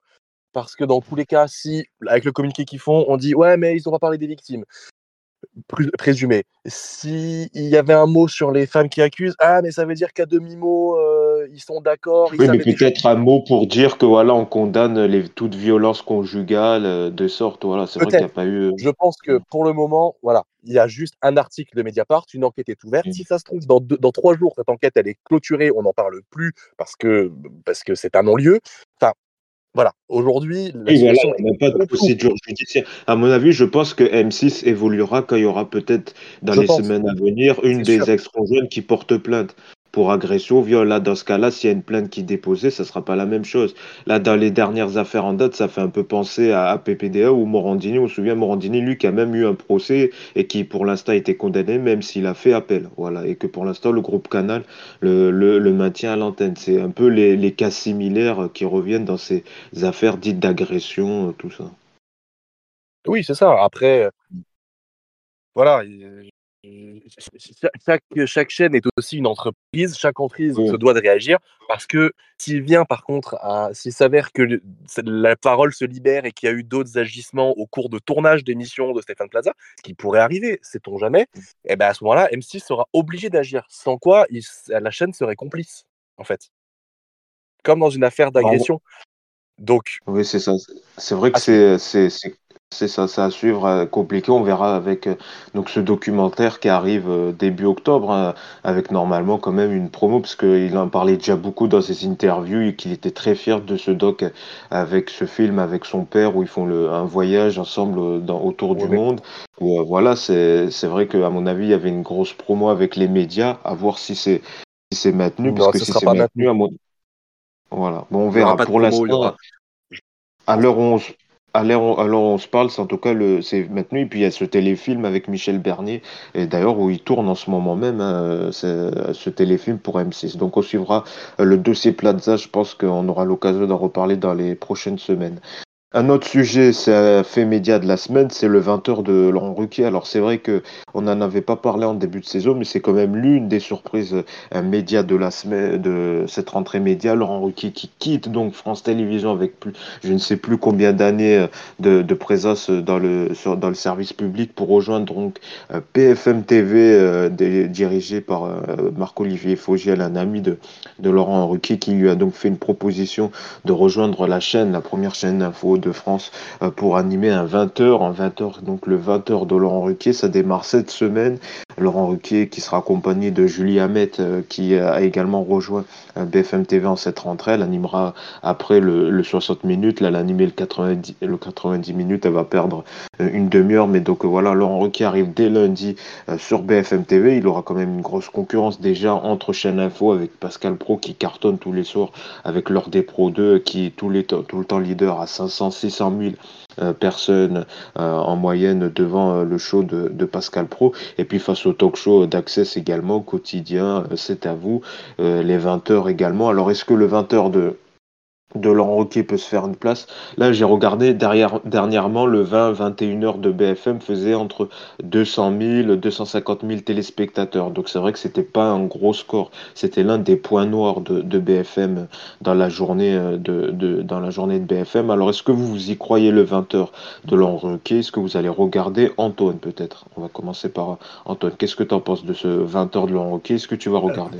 Parce que dans tous les cas, si, avec le communiqué qu'ils font, on dit ouais, mais ils n'ont pas parlé des victimes présumé. S'il y avait un mot sur les femmes qui accusent, ah, mais ça veut dire qu'à demi-mot, euh, ils sont d'accord. Oui, mais peut-être un mot pour dire que voilà, on condamne les, toute violence conjugale euh, de sorte. Voilà, c'est vrai qu'il n'y a pas eu. Euh, Je pense que pour le moment, voilà, il y a juste un article de Mediapart, une enquête est ouverte. Mmh. Si ça se trouve, dans, dans trois jours, cette enquête, elle est clôturée, on n'en parle plus parce que parce que c'est un non-lieu. Enfin, voilà, aujourd'hui, la oui, voilà, il n'y a pas de procédure judiciaire. À mon avis, je pense que M6 évoluera quand il y aura peut-être dans les semaines à venir une des ex-conjointes qui porte plainte pour agression, viol. Là, dans ce cas-là, s'il y a une plainte qui est déposée, ça ne sera pas la même chose. Là, dans les dernières affaires en date, ça fait un peu penser à, PPDA ou Morandini. On se souvient, Morandini, lui, qui a même eu un procès et qui, pour l'instant, a été condamné, même s'il a fait appel. Voilà. Et que pour l'instant, le groupe Canal le, maintient à l'antenne. C'est un peu les, cas similaires qui reviennent dans ces affaires dites d'agression, tout ça. Oui, c'est ça. Après, voilà, chaque, chaque chaîne est aussi une entreprise, chaque entreprise se doit de réagir parce que s'il vient par contre, s'il s'avère que la parole se libère et qu'il y a eu d'autres agissements au cours de tournage d'émissions de Stéphane Plaza, ce qui pourrait arriver, sait-on jamais, et mmh. eh ben à ce moment-là, M6 sera obligé d'agir, sans quoi la chaîne serait complice, en fait. Comme dans une affaire d'agression. Donc. Oui, c'est ça. C'est vrai que c'est c'est ça, ça à suivre, euh, compliqué. On verra avec euh, donc ce documentaire qui arrive euh, début octobre, hein, avec normalement quand même une promo, parce qu'il en parlait déjà beaucoup dans ses interviews et qu'il était très fier de ce doc avec ce film avec son père où ils font le, un voyage ensemble dans, autour du monde. voilà, c'est c'est vrai qu'à mon avis, il y avait une grosse promo avec les médias, à voir si c'est si c'est maintenu, parce que si c'est maintenu, à mon... voilà. Bon, on verra. Pour l'instant, à l'heure où on alors, on se parle, c'est en tout cas maintenu. Et puis il y a ce téléfilm avec Michel Bernier, et d'ailleurs où il tourne en ce moment même hein, ce téléfilm pour M6. Donc on suivra euh, le dossier Plaza. Je pense qu'on aura l'occasion d'en reparler dans les prochaines semaines. Un autre sujet, c'est fait média de la semaine, c'est le 20h de Laurent Ruquier. Alors c'est vrai que on n'en avait pas parlé en début de saison, mais c'est quand même l'une des surprises un média de la semaine, de cette rentrée média. Laurent Ruquier qui quitte donc France Télévisions avec plus, je ne sais plus combien d'années de, de, présence dans le dans le service public pour rejoindre donc PFM TV euh, dirigé par euh, Marc-Olivier Fogiel, un ami de, de Laurent Ruquier, qui lui a donc fait une proposition de rejoindre la chaîne, la première chaîne d'info de France euh, pour animer un 20h. Un 20h, donc le 20h de Laurent Ruquier, ça démarre cette semaine. Laurent Ruquier qui sera accompagné de Julie Hamet euh, qui a également rejoint euh, BFM TV en cette rentrée. Elle animera après le, 60 minutes. Là, elle a animé le 90, le 90 minutes. Elle va perdre une demi-heure. Mais donc voilà, Laurent Ruquier arrive dès lundi sur BFM TV. Il aura quand même une grosse concurrence déjà entre chaîne info avec Pascal Pro qui cartonne tous les soirs avec l'heure des Pro 2 qui est les tout le temps leader à 500 600 000 personnes euh, en moyenne devant euh, le show de, Pascal Pro. Et puis face au talk show d'Access également, quotidien, euh, c'est à vous, les 20h également. Alors est-ce que le 20h de de Laurent Roquet peut se faire une place. Là, j'ai regardé derrière, dernièrement, le 20-21 heures de BFM faisait entre 200 000, 250 000 téléspectateurs. Donc c'est vrai que c'était pas un gros score. C'était l'un des points noirs de, BFM dans la journée euh, de, dans la journée de BFM. Alors est-ce que vous, y croyez le 20 heures de Laurent Roquet Est-ce que vous allez regarder Antoine peut-être? On va commencer par Antoine. Qu'est-ce que tu en penses de ce 20 heures de Laurent Roquet Est-ce que tu vas regarder?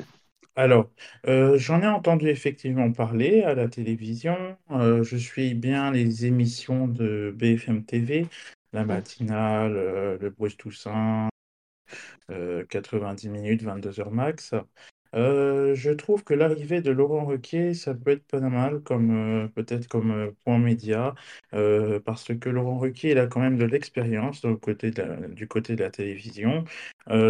Alors, euh, j'en ai entendu effectivement parler à la télévision. Euh, je suis bien les émissions de BFM TV, la matinale, euh, le Bruce Toussaint, 90 minutes, 22 heures max. Euh, je trouve que l'arrivée de Laurent Ruquier, ça peut être pas mal comme euh, peut-être comme euh, point média, parce que Laurent Ruquier, il a quand même de l'expérience du côté de la, du côté de la télévision.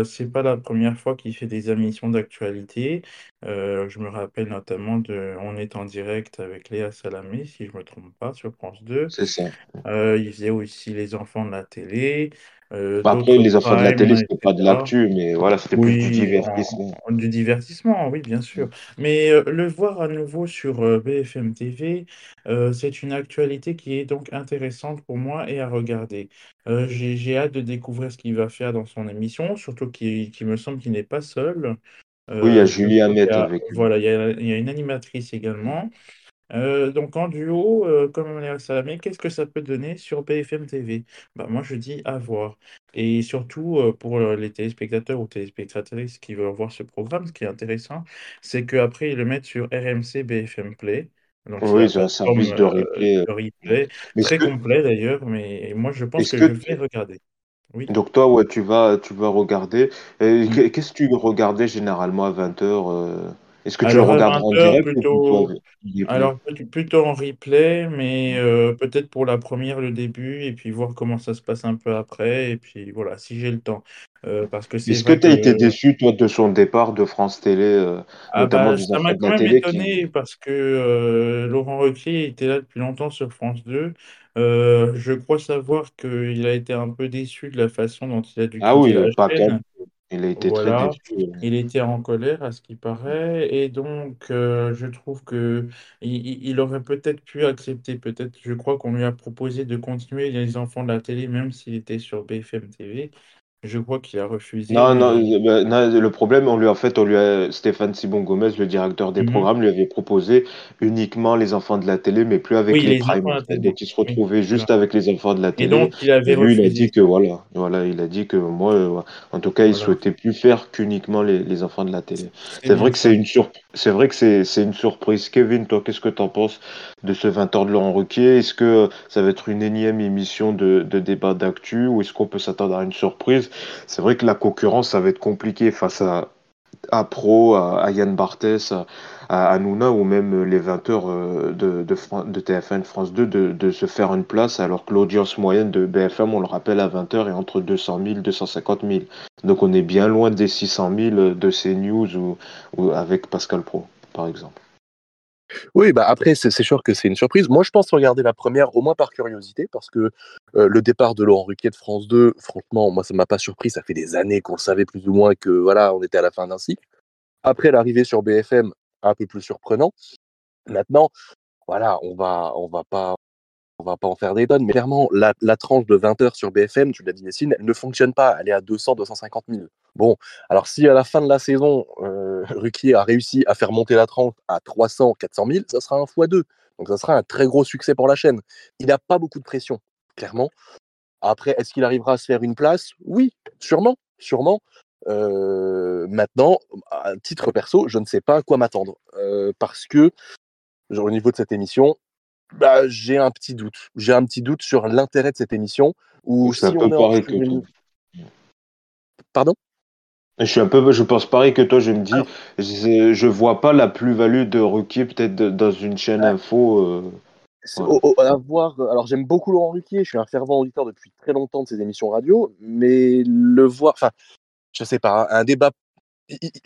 c'est pas la première fois qu'il fait des émissions d'actualité. je me rappelle notamment de On est en direct avec Léa Salamé, si je me trompe pas, sur France 2. C'est ça. il faisait aussi Les enfants de la télé. Euh, bah, après, les enfants de la télé, c'était pas de l'actu, mais voilà, c'était plus du divertissement. du divertissement, oui, bien sûr. Mais euh, le voir à nouveau sur euh, BFM TV, c'est une actualité qui est donc intéressante pour moi et à regarder. j'ai hâte de découvrir ce qu'il va faire dans son émission, surtout qu'il me semble qu'il n'est pas seul. oui, il y a Julie Hamet avec lui. Voilà, il y, a, il y a une animatrice également. Euh, donc en duo, euh, comme Léa Salamé, qu'est-ce que ça peut donner sur BFM TV? Bah, moi je dis à voir. Et surtout euh, pour les téléspectateurs ou téléspectatrices qui veulent voir ce programme, ce qui est intéressant, c'est qu'après ils le mettent sur RMC BFM Play. Donc oui, c'est un service de replay. très complet d'ailleurs, mais moi je pense que, je vais regarder. Oui. Donc toi, ouais, tu vas, tu vas regarder. Mmh. Qu'est-ce que tu regardais généralement à 20h est-ce que tu le regardes en direct plutôt... Alors, plutôt en replay, mais euh, peut-être pour la première, le début, et puis voir comment ça se passe un peu après, et puis voilà, si j'ai le temps. Euh, parce que Est-ce que tu as été déçu, toi, de son départ de France Télé, euh, ah notamment bah, Ça m'a quand même étonné, parce que Laurent Ruquier était là depuis longtemps sur France 2. je crois savoir qu'il a été un peu déçu de la façon dont il a dû ah oui, la pas chaîne. Il a été très déçu. Il était en colère à ce qui paraît et donc euh, je trouve que il, aurait peut-être pu accepter, peut-être, je crois qu'on lui a proposé de continuer les enfants de la télé même s'il était sur BFM TV. Je crois qu'il a refusé. Non, non, bah, le problème, on lui a fait, on lui a, Stéphane Sibon Gomez, le directeur des mhm. programmes, lui avait proposé uniquement les enfants de la télé, mais plus avec les, primes. Donc il se retrouvait juste avec les enfants de la télé. Et donc il avait lui, il a dit que voilà, voilà, il a dit que moi, euh, en tout cas, il souhaitait plus faire qu'uniquement les, enfants de la télé. C'est vrai que c'est une surprise. C'est vrai que c'est une surprise. Kevin, toi, qu'est-ce que tu en penses de ce 20h de Laurent Ruquier? Est-ce que ça va être une énième émission de, de débat d'actu ou est-ce qu'on peut s'attendre à une surprise? C'est vrai que la concurrence, ça va être compliqué face à, à Pro, à, Yann Barthès, à, à, ou même les 20 heures euh, de, de, de TF1 France 2 de, se faire une place, alors que l'audience moyenne de BFM, on le rappelle, à 20 heures est entre 200 000 250 000. Donc on est bien loin des 600 000 de CNews ou, ou avec Pascal Pro, par exemple. Oui, bah après, c'est sûr que c'est une surprise. Moi, je pense regarder la première, au moins par curiosité, parce que le départ de Laurent Ruquier de France 2, franchement, moi, ça m'a pas surpris. Ça fait des années qu'on le savait plus ou moins que voilà, on était à la fin d'un cycle. Après, l'arrivée sur BFM, un peu plus surprenant. Maintenant, voilà, on va, on va pas, on va pas en faire des tonnes, mais clairement, la, tranche de 20 heures sur BFM, tu l'as dit Nessine, elle ne fonctionne pas. Elle est à 200, 250 000. Bon, alors si à la fin de la saison, euh, [laughs] Ruquier a réussi à faire monter la tranche à 300, 400 000, ça sera un x2. Donc ça sera un très gros succès pour la chaîne. Il n'a pas beaucoup de pression, clairement. Après, est-ce qu'il arrivera à se faire une place? Oui, sûrement, sûrement. Euh, maintenant, à titre perso, je ne sais pas à quoi m'attendre. Euh, parce que, au niveau de cette émission, bah, j'ai un petit doute. J'ai un petit doute sur l'intérêt de cette émission. Ou si on est que Pardon? Je suis un peu, je pense pareil que toi. Je me dis, je, je vois pas la plus-value de Ruquier peut-être dans une chaîne info. Euh, alors j'aime beaucoup Laurent Ruquier. Je suis un fervent auditeur depuis très longtemps de ses émissions radio, mais le voir, enfin, je sais pas, un débat.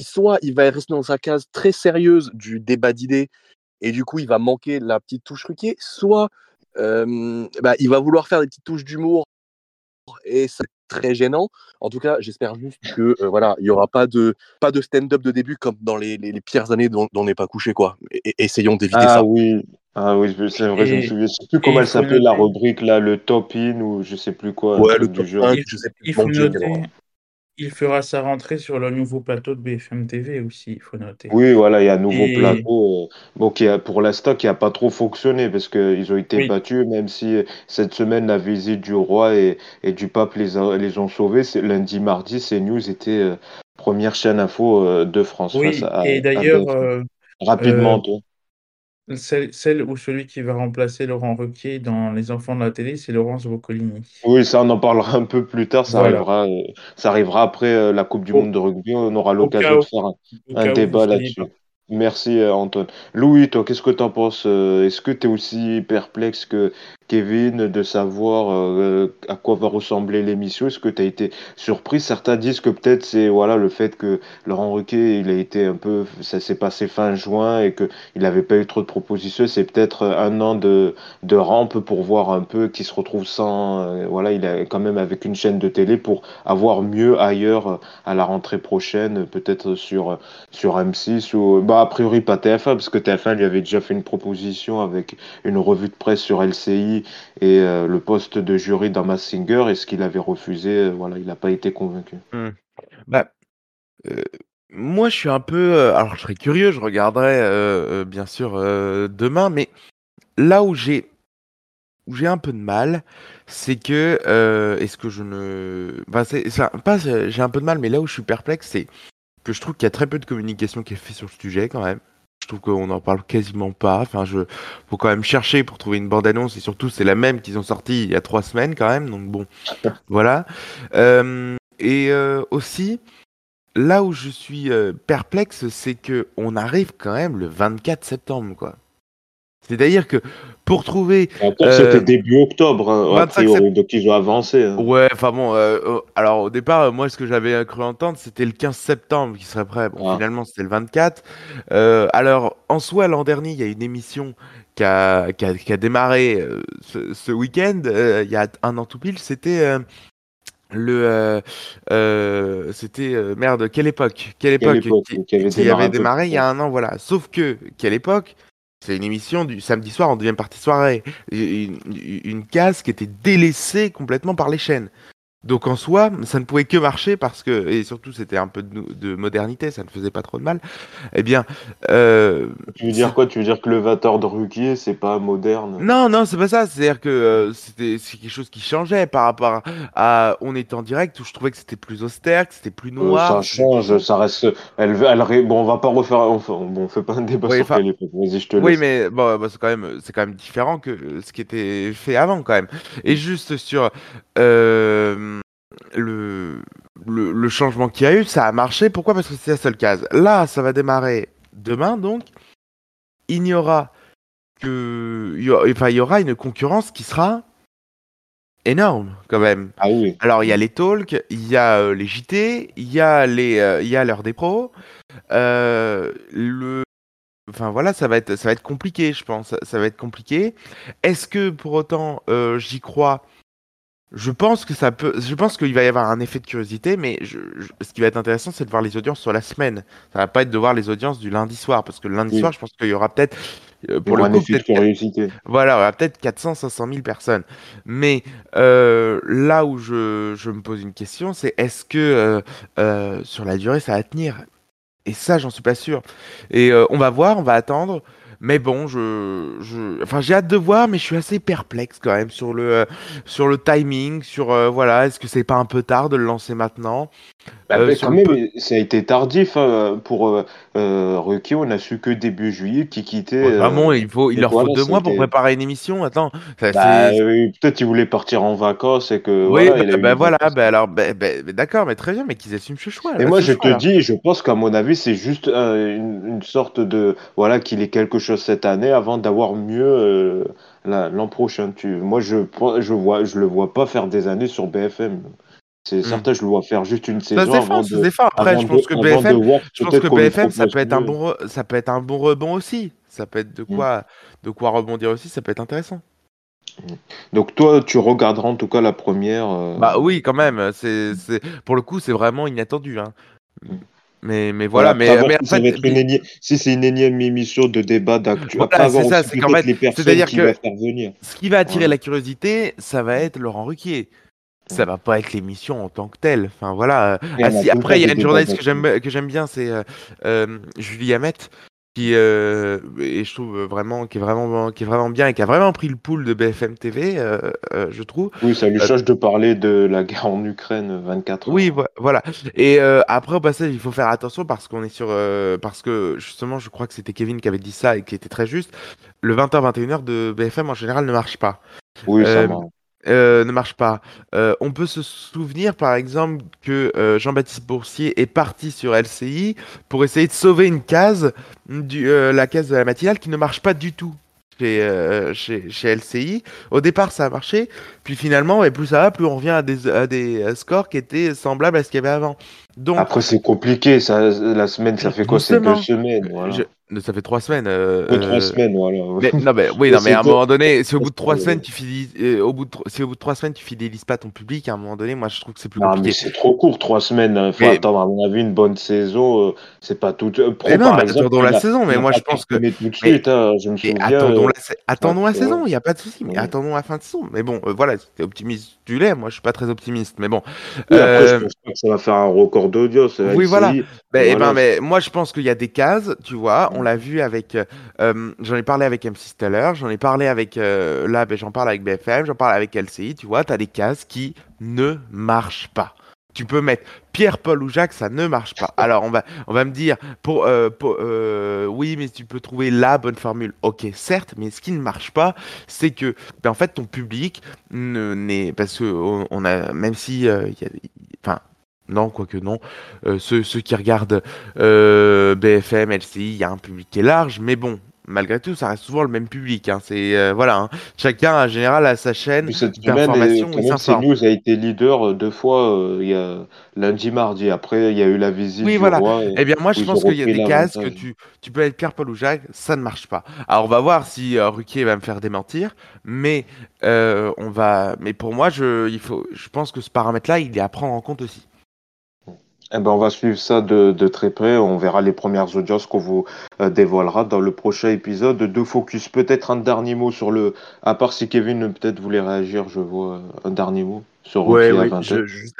Soit il va rester dans sa case très sérieuse du débat d'idées et du coup il va manquer la petite touche Ruquier, soit bah, il va vouloir faire des petites touches d'humour et c'est très gênant. En tout cas, j'espère juste que voilà, il y aura pas de pas de stand-up de début comme dans les, les, pires années dont, on n'est pas couché quoi. Et, essayons d'éviter ah ça. Oui. Ah oui, c'est vrai, je me souviens. sais plus comment elle s'appelait la rubrique là, le top in ou je sais plus quoi. Ouais, le top jeu. je sais plus. Il faut noter, il fera sa rentrée sur le nouveau plateau de BFM TV aussi, il faut noter. Oui, voilà, il y a un nouveau plateau. Euh, bon, qui a, pour l'instant, qui n'a pas trop fonctionné parce qu'ils ont été battus, même si euh, cette semaine, la visite du roi et, et du pape les, les ont sauvés. Lundi, mardi, CNews était euh, première chaîne info de France. Oui, et d'ailleurs. Rapidement, toi. Celle, ou celui qui va remplacer Laurent Ruquier dans Les Enfants de la télé, c'est Laurence Boccolini. Oui, ça, on en parlera un peu plus tard. Ça, arrivera, euh, ça arrivera après euh, la Coupe du Monde de rugby. On aura l'occasion de faire un, débat là-dessus. Merci, euh, Antoine. Louis, toi, qu'est-ce que tu en penses Est-ce que tu es aussi perplexe que Kevin, de savoir euh, à quoi va ressembler l'émission Est-ce que tu as été surpris? Certains disent que peut-être c'est voilà le fait que Laurent Ruquier, il a été un peu, ça s'est passé fin juin et qu'il n'avait pas eu trop de propositions. C'est peut-être un an de, rampe pour voir un peu qui se retrouve sans. Euh, voilà, il est quand même avec une chaîne de télé pour avoir mieux ailleurs à la rentrée prochaine, peut-être sur, sur M6 ou. Bah, a priori pas TF1, parce que TF1 lui avait déjà fait une proposition avec une revue de presse sur LCI et euh, le poste de jury dans Mass Singer, et ce qu'il avait refusé, euh, voilà, il n'a pas été convaincu. Mmh. Bah, euh, moi, je suis un peu. alors, je serais curieux, je regarderai bien sûr demain, mais là où j'ai où j'ai un peu de mal, c'est que est-ce que je ne, c'est, pas j'ai un peu de mal, mais là où je suis perplexe, c'est que je trouve qu'il y a très peu de communication qui est faite sur le sujet quand même. Je trouve qu'on n'en parle quasiment pas. Enfin, je faut quand même chercher pour trouver une bande-annonce et surtout c'est la même qu'ils ont sorti il y a trois semaines quand même. Donc bon, [laughs] voilà. Euh, et euh, aussi, là où je suis euh, perplexe, c'est que on arrive quand même le 24 septembre, quoi. C'est-à-dire que pour trouver. Encore, c'était euh, début octobre, hein, a priori, donc ils ont avancé. Hein. Ouais, enfin bon, euh, euh, alors au départ, moi, ce que j'avais cru entendre, c'était le 15 septembre qui serait prêt. Bon, finalement, c'était le 24. alors, en soi, l'an dernier, il y a une émission qui a, qui a, qui a démarré ce, ce week-end, il y a un an tout pile, c'était le c'était merde quelle époque? Quelle époque, qui, avait, avait démarré il y a un an voilà sauf que quelle époque? C'est une émission du samedi soir en deuxième partie soirée. Une, une, case qui était délaissée complètement par les chaînes. Donc en soi, ça ne pouvait que marcher parce que, et surtout c'était un peu de, modernité, ça ne faisait pas trop de mal. Eh bien. Euh, tu veux dire quoi? Tu veux dire que le 20h de Ruquier, c'est pas moderne? Non, non, c'est pas ça. C'est-à-dire que euh, c'était c'est quelque chose qui changeait par rapport à. On était en direct où je trouvais que c'était plus austère, que c'était plus euh, noir. ça change, ça reste. Elle, elle, bon, on va pas refaire. bon, on fait pas un débat sur quelle Vas-y, je te laisse. Oui, mais bon, bah, c'est quand, même, quand même différent que ce qui était fait avant quand même. Et juste sur. Euh, le, le, changement qu'il y a eu, ça a marché. Pourquoi? Parce que c'est la seule case. Là, ça va démarrer demain, donc. Il n'y aura que. Il y enfin, il y aura une concurrence qui sera énorme, quand même. Ah oui. Alors, il y a les talks, il y a euh, les JT, il y a les, euh, il y a l'heure des pros. Euh, le. Enfin voilà, ça va être, ça va être compliqué, je pense. Ça va être compliqué. Est-ce que pour autant, j'y crois? Je pense que ça peut. Je pense qu'il va y avoir un effet de curiosité, mais ce qui va être intéressant, c'est de voir les audiences sur la semaine. Ça va pas être de voir les audiences du lundi soir, parce que le lundi soir, je pense qu'il y aura peut-être euh, pour le coup, Voilà, peut-être 400, 500 000 personnes. Mais euh, là où je, je, me pose une question, c'est est-ce que euh, sur la durée, ça va tenir? Et ça, j'en suis pas sûr. Et on va voir, on va attendre. Mais bon, je, je... enfin, j'ai hâte de voir, mais je suis assez perplexe quand même sur le, euh, sur le timing, sur euh, voilà, est-ce que c'est pas un peu tard de le lancer maintenant? Bah, euh, quand même, ça a été tardif hein, pour euh, On a su que début juillet qui quittait. vraiment, il faut, il leur faut deux mois pour préparer une émission. Attends, bah, peut-être qu'ils voulaient partir en vacances et que. Oui, voilà, bah, voilà alors, d'accord, mais très bien, mais qu'ils assument ce choix. Et moi, je te dis, je pense qu'à mon avis, c'est juste une, une, sorte de voilà qu'il ait quelque chose cette année avant d'avoir mieux l'an prochain. Tu, moi, je je vois, je le vois pas faire des années sur BFM. C'est hmm. certain, je le vois faire juste une saison. Ça avant de, Après, je pense que BFM, je pense que BFM ça peut être un bon, ça peut être un bon rebond aussi. Ça peut être de hmm. quoi, de quoi rebondir aussi. Ça peut être intéressant. Hmm. Donc toi, tu regarderas en tout cas la première. Euh, bah oui, quand même. C'est, pour le coup, c'est vraiment inattendu. Hein. Mais, mais voilà, mais, si c'est une énième émission de débat d'actu, c'est ça, c'est quand même, c'est-à-dire que ce qui va attirer la curiosité, ça va être Laurent Ruquier ça va pas être l'émission en tant que telle. Enfin voilà. Ah, après, il y a une journaliste que j'aime que j'aime bien, c'est euh, euh, Julie Hamet, qui euh, et je trouve vraiment qui est vraiment qui est vraiment bien et qui a vraiment pris le pool de BFM TV, je trouve. Oui, ça lui change de parler de la guerre en Ukraine 24 heures. Oui, voilà. Et après au passage, il faut faire attention parce qu'on est sur parce que justement, je crois que c'était Kevin qui avait dit ça et qui était très juste. Le 20h 21h de BFM en général ne marche pas. Oui, ça marche. Euh, ne marche pas. Euh, on peut se souvenir par exemple que euh, Jean-Baptiste Boursier est parti sur LCI pour essayer de sauver une case, du, la case de la matinale qui ne marche pas du tout. chez, chez, chez, LCI. Au départ, ça a marché, puis finalement, et plus ça va, plus on revient à des, à des scores qui étaient semblables à ce qu'il y avait avant. Donc, Après, c'est compliqué. Ça, la semaine, ça fait quoi? C'est deux semaines. Voilà. Ça fait trois semaines. Euh, trois euh, semaines, voilà. Mais, non, mais, [laughs] oui, non, mais à un moment donné, si au bout de trois semaines, tu fidélises, euh, au bout de, si au bout de trois semaines, tu fidélises pas ton public, à un moment donné, moi, je trouve que c'est plus compliqué. mais c'est trop court, trois semaines. Il hein. faut attendre, à mon avis, une bonne saison. c'est pas tout. Pro, non, par exemple, attendons la saison, mais moi, je pense que. Mais tout de suite, hein, je me souviens. Attendons la, attendons la saison, il n'y a pas de souci. Mais attendons la fin de saison. Mais bon, voilà, si t'es optimiste, tu l'es. Moi, je suis pas très optimiste, mais bon. Après, je pense pas que ça va faire un record d'audience. Oui, voilà. Ben, eh ben, mais moi, je pense qu'il y a des cases, tu vois. On l'a vu avec euh, j'en ai parlé avec M6 tout à l'heure, j'en ai parlé avec. Euh, là, ben, j'en parle avec BFM, j'en parle avec LCI, tu vois, tu as des cases qui ne marchent pas. Tu peux mettre Pierre, Paul ou Jacques, ça ne marche pas. [laughs] Alors, on va, on va me dire, pour, euh, oui, mais tu peux trouver la bonne formule. Ok, certes, mais ce qui ne marche pas, c'est que, ben, en fait, ton public n'est. Parce que, on, a, même si. Enfin, non, quoique non. ceux, ceux, qui regardent BFM, LCI, il y a un public qui est large, mais bon, malgré tout, ça reste souvent le même public. Hein. C'est euh, voilà, hein. chacun en général a sa chaîne d'information. CNews a été leader euh, deux fois. Euh, il y a lundi, mardi. Après, il y a eu la visite. Oui, voilà. eh bien, moi, je pense qu'il y a des cases que tu, tu peux être Pierre, Paul ou Jacques, ça ne marche pas. Alors, on va voir si Ruquier va me faire démentir, mais on va. Mais pour moi, je, il faut, je pense que ce paramètre-là, il est à prendre en compte aussi. Eh ben, on va suivre ça de, de, très près. On verra les premières audiences qu'on vous euh, dévoilera dans le prochain épisode. De Focus, peut-être un dernier mot sur le. À part si Kevin peut-être voulait réagir, je vois un dernier mot sur ouais, oui, juste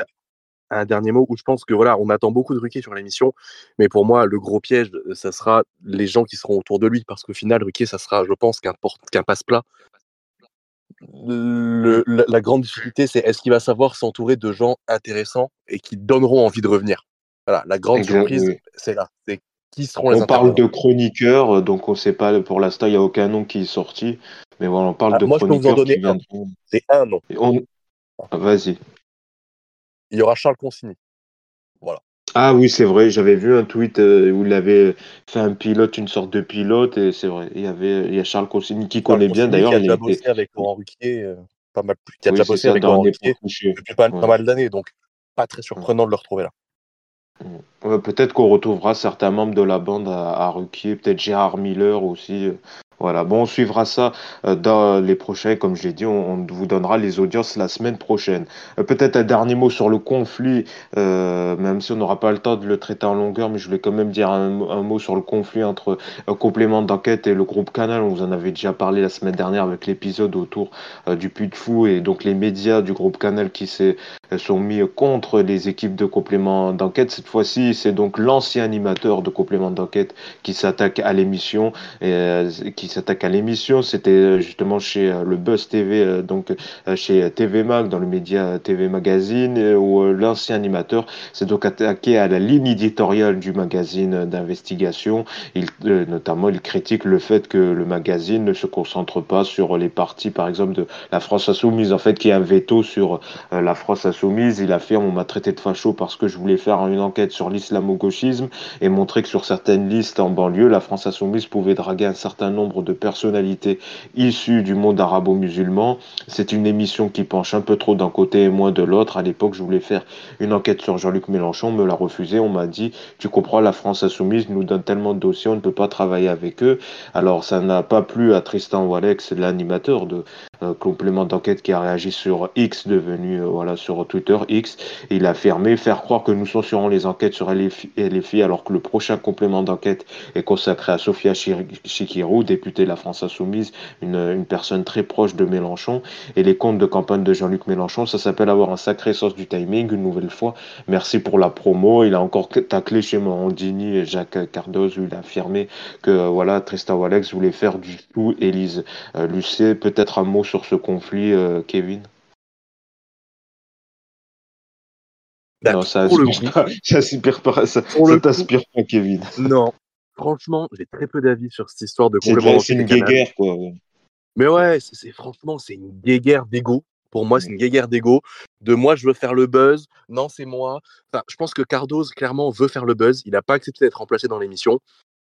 un dernier mot où je pense que voilà, on attend beaucoup de Ruquier sur l'émission, mais pour moi, le gros piège, ça sera les gens qui seront autour de lui, parce qu'au final, Ruquier, ça sera, je pense, qu'un passe-plat le, la, grande difficulté, c'est est-ce qu'il va savoir s'entourer de gens intéressants et qui donneront envie de revenir? Voilà, la grande surprise, c'est là. C'est qui seront les On parle de chroniqueurs, donc on ne sait pas, pour l'instant, il n'y a aucun nom qui est sorti. Mais voilà, on parle ah, de moi, chroniqueurs. Moi, je peux vous en donner un. C'est un nom. On... Ah, vas-y. Il y aura Charles Consigny. Ah oui, c'est vrai, j'avais vu un tweet euh, où il avait fait un pilote, une sorte de pilote, et c'est vrai, il y avait il y a Charles Consigny qui connaît bien d'ailleurs. Qui a déjà bossé avec Laurent Ruquier, euh, pas mal qui a déjà bossé avec Laurent Ruquier depuis pas, mal d'années, donc pas très surprenant de le retrouver là. peut-être qu'on retrouvera certains membres de la bande à, à Ruquier, peut-être Gérard Miller aussi. Voilà, bon, on suivra ça euh, dans les prochains. Comme je l'ai dit, on, vous donnera les audiences la semaine prochaine. Euh, peut-être un dernier mot sur le conflit, euh, même si on n'aura pas le temps de le traiter en longueur, mais je voulais quand même dire un, mot sur le conflit entre complément d'enquête et le groupe Canal. On vous en avait déjà parlé la semaine dernière avec l'épisode autour du Puy de Fou et donc les médias du groupe Canal qui se sont mis contre les équipes de complément d'enquête. Cette fois-ci, c'est donc l'ancien animateur de complément d'enquête qui s'attaque à l'émission et qui s'attaque à l'émission. C'était euh, justement chez euh, le Buzz TV, euh, donc chez TV Mag, dans le média TV Magazine, où l'ancien animateur s'est donc attaqué à la ligne éditoriale du magazine d'investigation. Il, notamment, il critique le fait que le magazine ne se concentre pas sur les parties, par exemple, de la France Insoumise, en fait, qui a un veto sur la France Insoumise. Il affirme on m'a traité de facho parce que je voulais faire une enquête sur l'islamo-gauchisme et montrer que sur certaines listes en banlieue, la France Insoumise pouvait draguer un certain nombre de personnalités issues du monde arabo-musulman. C'est une émission qui penche un peu trop d'un côté et moins de l'autre. À l'époque, je voulais faire une enquête sur Jean-Luc Mélenchon, on me l'a refusé. On m'a dit, tu comprends, la France insoumise nous donne tellement de dossiers, on ne peut pas travailler avec eux. Alors, ça n'a pas plu à Tristan Walex, l'animateur de complément d'enquête qui a réagi sur X, devenu euh, voilà sur Twitter X. il a fermé, faire croire que nous censurons les enquêtes sur LFI alors que le prochain complément d'enquête est consacré à Sofia Chikirou, députée de la France Insoumise, une, une, personne très proche de Mélenchon. Et les comptes de campagne de Jean-Luc Mélenchon, ça s'appelle avoir un sacré sens du timing, une nouvelle fois. Merci pour la promo. Il a encore taclé chez Morandini et Jacques Cardoz où il a affirmé que voilà, Tristan Walex voulait faire du tout Élise. Euh, Lucé, peut-être un mot sur ce conflit, euh, Kevin? Bah, Non, ça aspire [laughs] pas, ça pas, ça, t'aspire pas, Kevin. Non, franchement, j'ai très peu d'avis sur cette histoire de complément C'est une guéguerre, quoi. Mais ouais, c'est franchement, c'est une guéguerre d'ego. Pour moi, c'est une guéguerre d'ego. De moi, je veux faire le buzz. Non, c'est moi. Enfin, je pense que Cardoz, clairement, veut faire le buzz. Il n'a pas accepté d'être remplacé dans l'émission.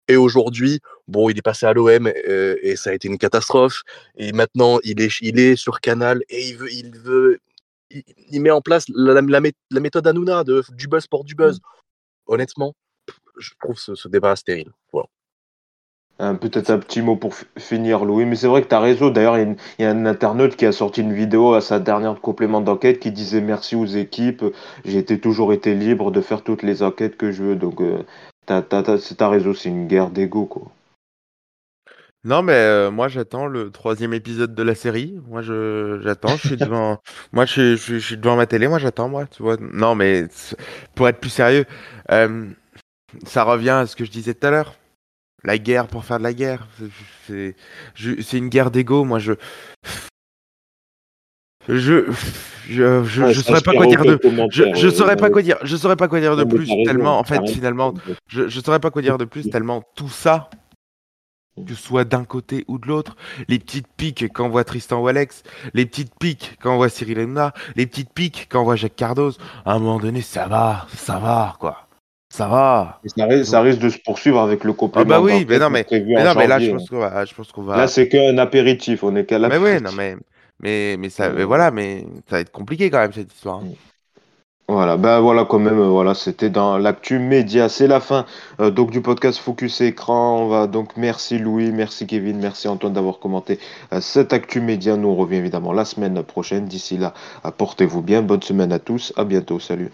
Et aujourd'hui, bon, il est passé à l'OM et ça a été une catastrophe. Et maintenant, il est, il est sur Canal et il veut, il veut, il, met en place la, méthode Hanouna de, du buzz pour du buzz. Mmh. Honnêtement, je trouve ce, débat stérile. Voilà. Peut-être un petit mot pour finir, Louis, mais c'est vrai que tu as raison. D'ailleurs, il y, a un internaute qui a sorti une vidéo à sa dernière complément d'enquête qui disait merci aux équipes. J'ai été, toujours été libre de faire toutes les enquêtes que je veux. Donc, euh, t'as, t'as, raison, c'est une guerre d'ego, quoi. Non, mais euh, moi j'attends le troisième épisode de la série. Moi je j'attends, je suis [laughs] devant. moi je, je, suis devant ma télé, moi j'attends, moi, tu vois. Non, mais pour être plus sérieux, euh, ça revient à ce que je disais tout à l'heure. La guerre pour faire de la guerre. C'est c'est une guerre d'ego. Moi je. Je je je, je saurais pas quoi dire de je, je saurais pas quoi dire je saurais pas quoi dire de plus tellement en fait finalement je je saurais pas quoi dire de plus tellement tout ça que ce soit d'un côté ou de l'autre, les petites piques qu'envoie Tristan ou Alex, les petites piques qu'envoie Cyril Hanouna, les petites piques qu'envoie Jacques Cardoz, à un moment donné, ça va, ça va, quoi. Ça va. ça, risque, de se poursuivre avec le complément. Ah bah oui, mais non, mais, non, mais là, je pense qu'on va, je pense qu'on va. Là, c'est qu'un apéritif, on est qu'à Mais oui, non, mais, mais, mais ça, mais voilà, mais ça va être compliqué quand même cette histoire. Hein. Voilà, ben voilà quand même, euh, voilà, c'était dans l'actu média. C'est la fin euh, donc du podcast Focus Écran. On va donc merci Louis, merci Kevin, merci Antoine d'avoir commenté euh, cette actu média. Nous on revient évidemment la semaine prochaine. D'ici là, portez-vous bien. Bonne semaine à tous. À bientôt. Salut.